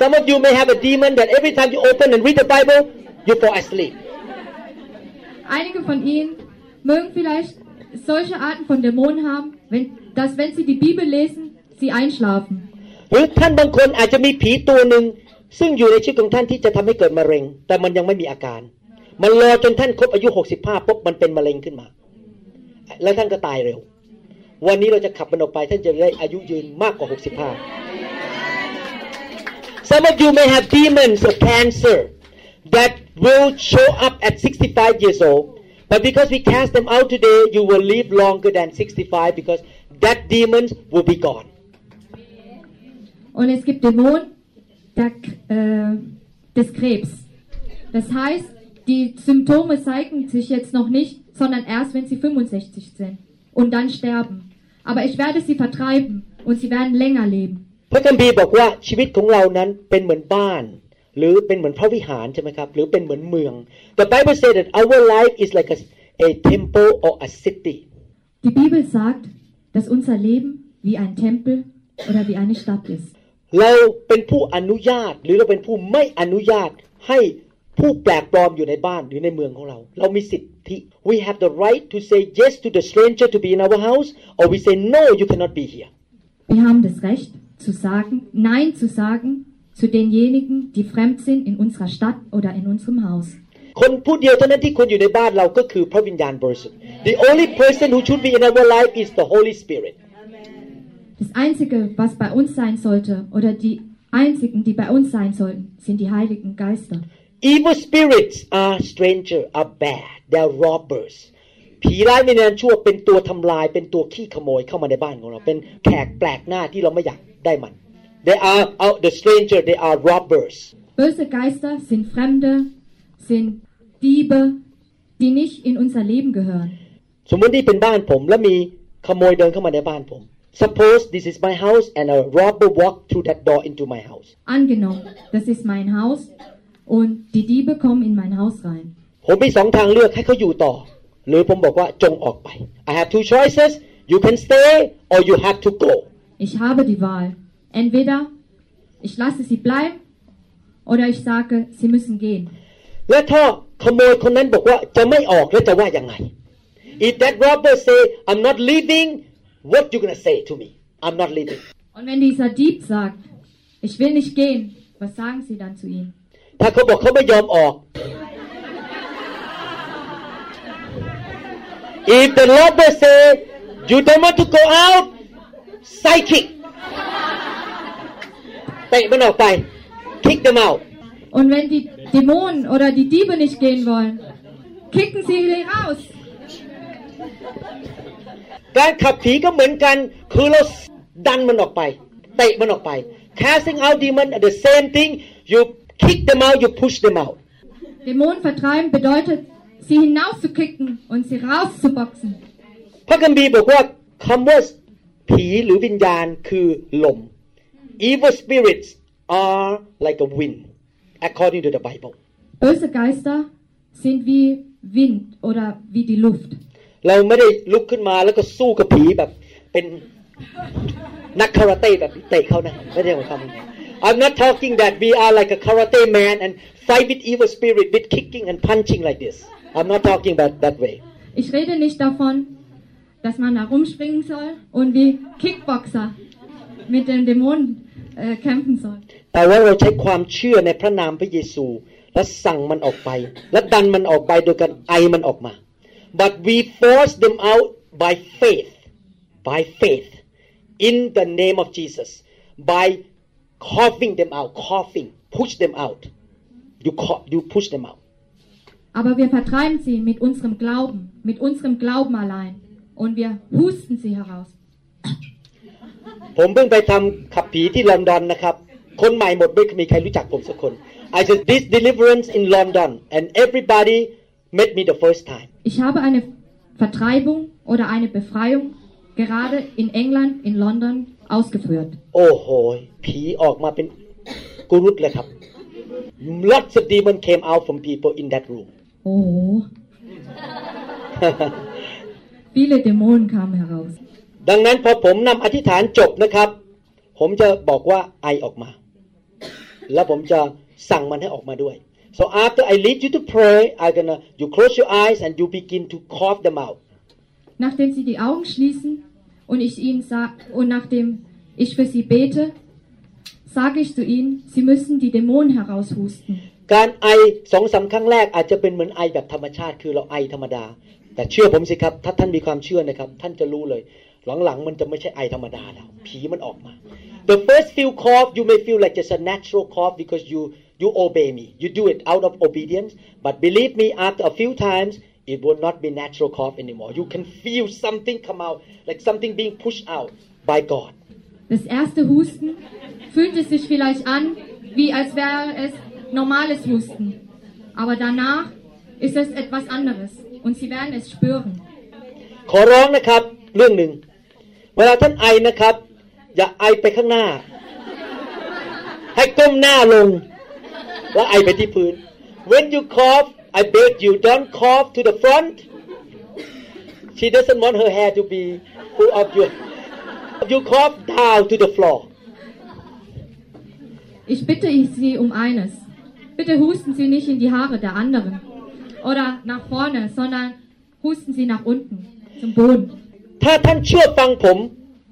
Some of you may have a demon that every time you open and read the Bible you fall asleep Einige von Ihnen mögen vielleicht solche Arten von Dämonen haben, wenn, dass wenn Sie die Bibel lesen, Sie einschlafen. หรือท่านบางคนอาจจะมีผีตัวหนึ่งซึ่งอยู่ในชีวิตของท่านที่จะทำให้เกิดมะเร็ง แต่มันยังไม่มีอาการ มันรอจนท่านครบอายุ 65ปุ๊บมันเป็นมะเร็งขึ้นมา แล้วท่านก็ตายเร็ว วันนี้เราจะขับมันออกไปท่านจะได้อายุยืนมากกว่า 65 Some of you may have demons of cancer that will show up at 65 years old but because we cast them out today you will live longer than 65 because that demons will be gone Und es gibt Dämonen der, äh, des Krebs. Das heißt, die Symptome zeigen sich jetzt noch nicht, sondern erst, wenn sie 65 sind und dann sterben. Aber ich werde sie vertreiben und sie werden länger leben. พระคัมภีร์บอกว่าชีวิตของเรานั้นเป็นเหมือนบ้าน หรือเป็นเหมือนพระวิหารใช่ไหมครับ หรือเป็นเหมือนเมือง The Bible says that our life is like a, a temple or a city Die Bibel sagt, dass unser Leben wie ein Tempel oder wie eine Stadt ist. เราเป็นผู้อนุญาตหรือเราเป็นผู้ไม่อนุญาตให้ผู้แปลกปลอมอยู่ในบ้านหรือในเมืองของเรา เรามีสิทธิ we have the right to say yes to the stranger to be in our house or we say no you cannot be here Wir haben das Recht zu sagen, Nein zu sagen zu denjenigen, die fremd sind in unserer Stadt oder in unserem Haus. คนผู้เดียวเท่านั้นที่ควรอยู่ในบ้านเราก็คือพระวิญญาณบริสุทธิ์ the only person who should be in our life is the Holy Spirit Das Einzige, was bei uns sein sollte, oder die einzigen, die bei uns sein sollten, sind die Heiligen Geister. evil spirits are stranger are bad they are robbers ผีร้ายวิญญาณชั่วเป็นตัวทำลายเป็นตัวขี้ขโมยเข้ามาในบ้านของเรา เป็นแขกแปลกหน้าที่เราไม่อยากได้มัน they are out the stranger they are robbers Böse Geister sind Fremde, sind Diebe, die nicht in unser Leben gehören. สมมตินี่เป็นบ้านผมแล้วมีขโมยเดินเข้ามาในบ้านผม suppose this is my house and a robber walk through that door into my house Angenommen, das ist mein Haus und die Diebe kommen in mein Haus rein. ผมมีสองทางเลือกให้เขาอยู่ต่อ หรือผมบอกว่าจงออกไป I have two choices you can stay or you have to go Ich habe die Wahl. Entweder ich lasse sie bleiben oder ich sage, sie müssen gehen. และถ้าขโมยคนนั้นบอกว่าจะไม่ออกแล้วจะว่ายังไง If that robber say I'm not leaving what you gonna say to me I'm not leaving Und wenn dieser Dieb sagt, ich will nicht gehen, was sagen Sie dann zu ihm? ถ้าเขาบอกเขาไม่ยอมออก If the robber say you don't want to go out psychic เตะมันออกไป kick them out Und wenn die Dämonen oder die Diebe nicht gehen wollen, kicken Sie sie raus. การขับผีก็เหมือนกัน คือเราดันมันออกไป เตะมันออกไป casting out demon are the same thing you kick them out you push them out Dämonen vertreiben bedeutet, sie hinauszukicken und sie rauszuboxen. พระคัมภีร์บอกว่าคำว่าผีหรือวิญญาณคือลม evil spirits are like a wind according to the Bible Böse Geister sind wie Wind oder wie die Luft. เราไม่ได้ลุกขึ้นมาแล้วก็สู้กับผีแบบเป็นนักคาราเต้แบบเตะเขานะไม่ใช่ของคำ I'm not talking that we are like a karate man and fight with evil spirit with kicking and punching like this I'm not talking about that way Ich rede nicht davon, dass man da rumspringen soll und wie Kickboxer mit den Dämonen äh, kämpfen soll. แต่ว่าเราใช้ความเชื่อในพระนามพระเยซู และสั่งมันออกไป และดันมันออกไปโดยการไอมันออกมา but we force them out by faith by faith in the name of Jesus by coughing them out coughing push them out you cough, you push them out Aber wir vertreiben sie mit unserem Glauben, mit unserem Glauben allein. Und wir husten sie heraus. ผมเพิ่งไปทำขับผีที่ลอนดอนนะครับ คนใหม่หมดไม่มีใครรู้จักผมสักคน I did this deliverance in London and everybody met me the first time Ich habe eine Vertreibung oder eine Befreiung gerade in England, in London ausgeführt. โอ้โห ผีออกมาเป็นกุรุตเลยครับ Lots of demon came out from people in that room Oh, viele Dämonen kamen heraus. ดังนั้นพอผมนำอธิษฐานจบนะครับ ผมจะบอกว่าไอออกมา แล้วผมจะสั่งมันให้ออกมาด้วย so after I lead you to pray I gonna you close your eyes and you begin to cough them out Nachdem sie die Augen schließen und ich ihnen sag, und nachdem ich für sie bete, sage ich zu ihnen, sie müssen die Dämonen heraushusten. การไอสองสามครั้งแรกอาจจะเป็นเหมือนไอแบบธรรมชาติ คือเราไอธรรมดา แต่เชื่อผมสิครับ ถ้าท่านมีความเชื่อนะครับ ท่านจะรู้เลย หลังๆ มันจะไม่ใช่ไอธรรมดาแล้ว ผีมันออกมา the first few cough you may feel like just a natural cough because you you obey me you do it out of obedience but believe me after a few times it will not be natural cough anymore you can feel something come out like something being pushed out by God Das erste Husten fühlt es sich vielleicht an, wie als wäre es normales Husten. Aber danach ist es etwas anderes und sie werden es spüren. ขอร้องนะครับ เรื่องหนึ่ง เวลาท่านไอนะครับ อย่าไอไปข้างหน้า ให้ก้มหน้าลง แล้วไอไปที่พื้น when you cough I beg you don't cough to the front she doesn't want her hair to be full of your you cough down to the floor Ich bitte Sie um eines. Bitte husten Sie nicht in die Haare der anderen oder nach vorne, sondern husten Sie nach unten zum Boden. ถ้าท่านเชื่อฟังผม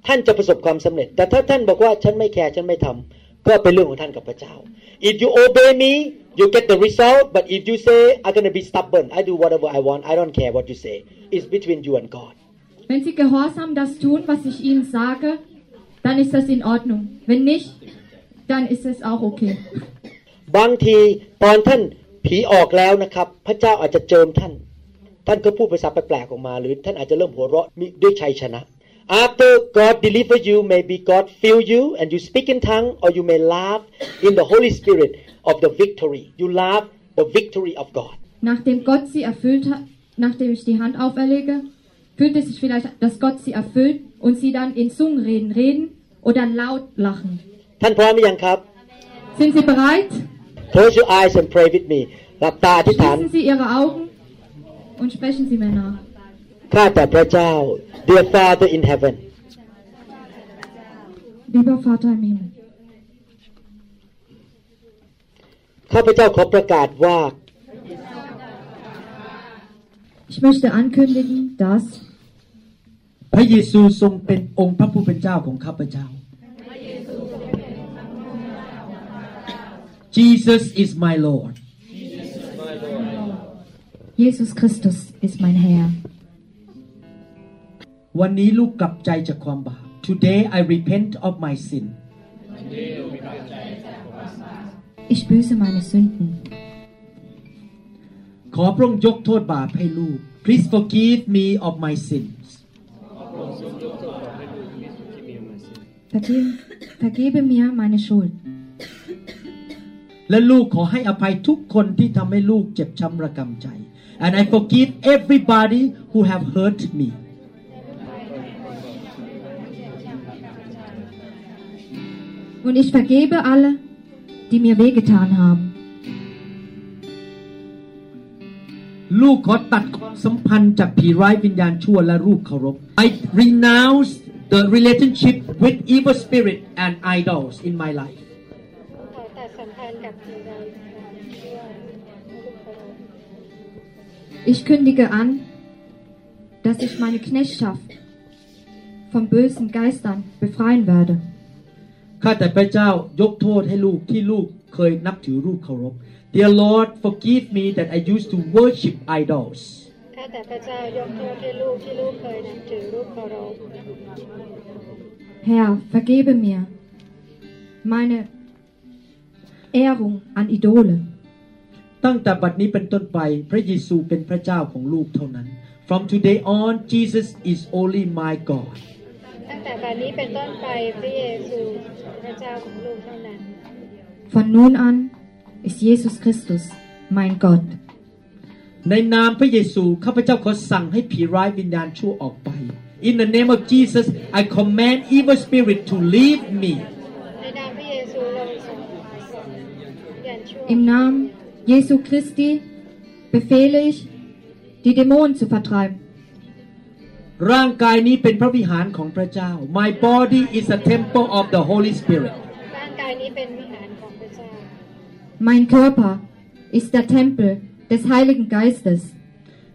ท่านจะประสบความสำเร็จ แต่ถ้าท่านบอกว่าฉันไม่แคร์ฉันไม่ทำก็เป็นเรื่องของท่านกับพระเจ้า if you obey me you get the result but if you say I'm gonna be stubborn I do whatever I want I don't care what you say it's between you and God Wenn Sie gehorsam das tun, was ich Ihnen sage, dann ist das in Ordnung. Wenn nicht, dann ist es auch okay. บางทีตอนท่านผีออกแล้วนะครับ พระเจ้าอาจจะเจิมท่าน ท่านก็พูดภาษาแปลกๆออกมา หรือท่านอาจจะเริ่มหัวเราะมีด้วยชัยชนะ After God deliver you maybe God fill you and you speak in tongue or you may laugh in the Holy Spirit of the victory you laugh the victory of God Nachdem Gott Sie erfüllt hat, nachdem ich die Hand auferlege, fühlt es sich vielleicht, dass Gott Sie erfüllt und Sie dann in Zungenreden reden oder laut lachen. ท่านพร้อมหรือยังครับ Sind Sie bereit? Close your eyes and pray with me หลับตาอธิษฐาน Schließen Sie Ihre Augen und sprechen Sie mir nach. ข้าแต่พระเจ้า Dear Father in heaven Lieber Vater im Himmel, ข้าพเจ้าขอประกาศว่า ich möchte ankündigen, dass พระเยซูทรงเป็นองค์พระผู้เป็นเจ้าของข้าพเจ้า Jesus is my Lord Jesus Christus ist mein Herr. วันนี้ลูกกลับใจจากความบาป Today I repent of my sin Ich büße meine Sünden. ขอพระองค์ยกโทษบาปให้ลูก Please forgive me of my sins Vergebe, vergebe mir meine Schuld. และลูกขอให้อภัยทุกคนที่ทำให้ลูกเจ็บช้ำระกำใจ and I forgive everybody who have hurt me Und ich vergebe alle, die mir wehgetan haben. ลูกขอตัดความสัมพันธ์จากผีร้ายวิญญาณชั่วและรูปเคารพ I renounce the relationship with evil spirit and idols in my life Ich kündige an, dass ich meine Knechtschaft von bösen Geistern befreien werde. ข้าแต่พระเจ้ายกโทษให้ลูกที่ลูกเคยนับถือรูปเคารพ Dear Lord forgive me that I used to worship idols ข้าแต่พระเจ้ายกโทษให้ลูกที่ลูกเคยนับถือรูปเคารพ Herr, vergebe mir meine Ehrung an Idole. ตั้งแต่บัดนี้เป็นต้นไปพระเยซูเป็นพระเจ้าของลูกเท่านั้น From today on Jesus is only my God ตั้งแต่บัดนี้เป็นต้นไปพระเยซูพระเจ้าของลูกเท่านั้น Von nun an ist Jesus Christus mein Gott. ในนามพระเยซูข้าพเจ้าขอสั่งให้ผีร้ายวิญญาณชั่วออกไป In the name of Jesus I command evil spirit to leave me ในนามพระเยซูเราส่งยันชั่ว Im Namen Jesu Christi befehle ich, die Dämonen zu vertreiben. ร่างกายนี้เป็นพระวิหารของพระเจ้า My body is a temple of the Holy Spirit ร่างกายนี้เป็นวิหารของพระเจ้า Mein Körper ist der Tempel des Heiligen Geistes.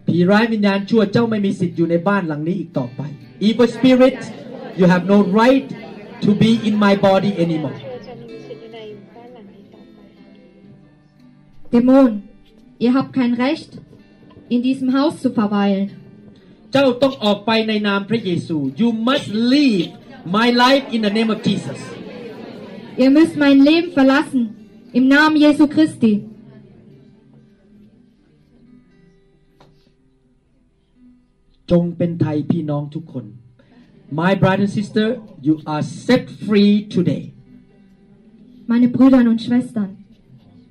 ผีร้ายวิญญาณชั่วเจ้าไม่มีสิทธิ์อยู่ในบ้านหลังนี้อีกต่อไป Evil spirit you have no right to be in my body anymore Dämonen, ihr habt kein Recht, in diesem Haus zu verweilen. เจ้าต้องออกไปในนามพระเยซู You must leave my life in the name of Jesus Ihr müsst mein Leben verlassen, im Namen Jesu Christi. จงเป็นไทยพี่น้องทุกคน My brother and sister you are set free today Meine Brüder und Schwestern,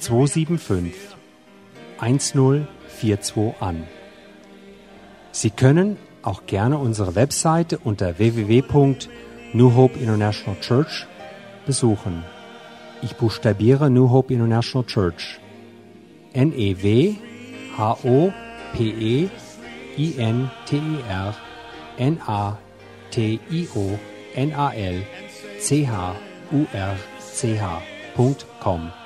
275 1042 an. Sie können auch gerne unsere Webseite unter www.new Hope International Church besuchen. Ich buchstabiere New Hope International Church. N-E-W-H-O-P-E-I-N-T-E-R N-A-T-I-O-N-A-L-C-H-U-R-C-H.com.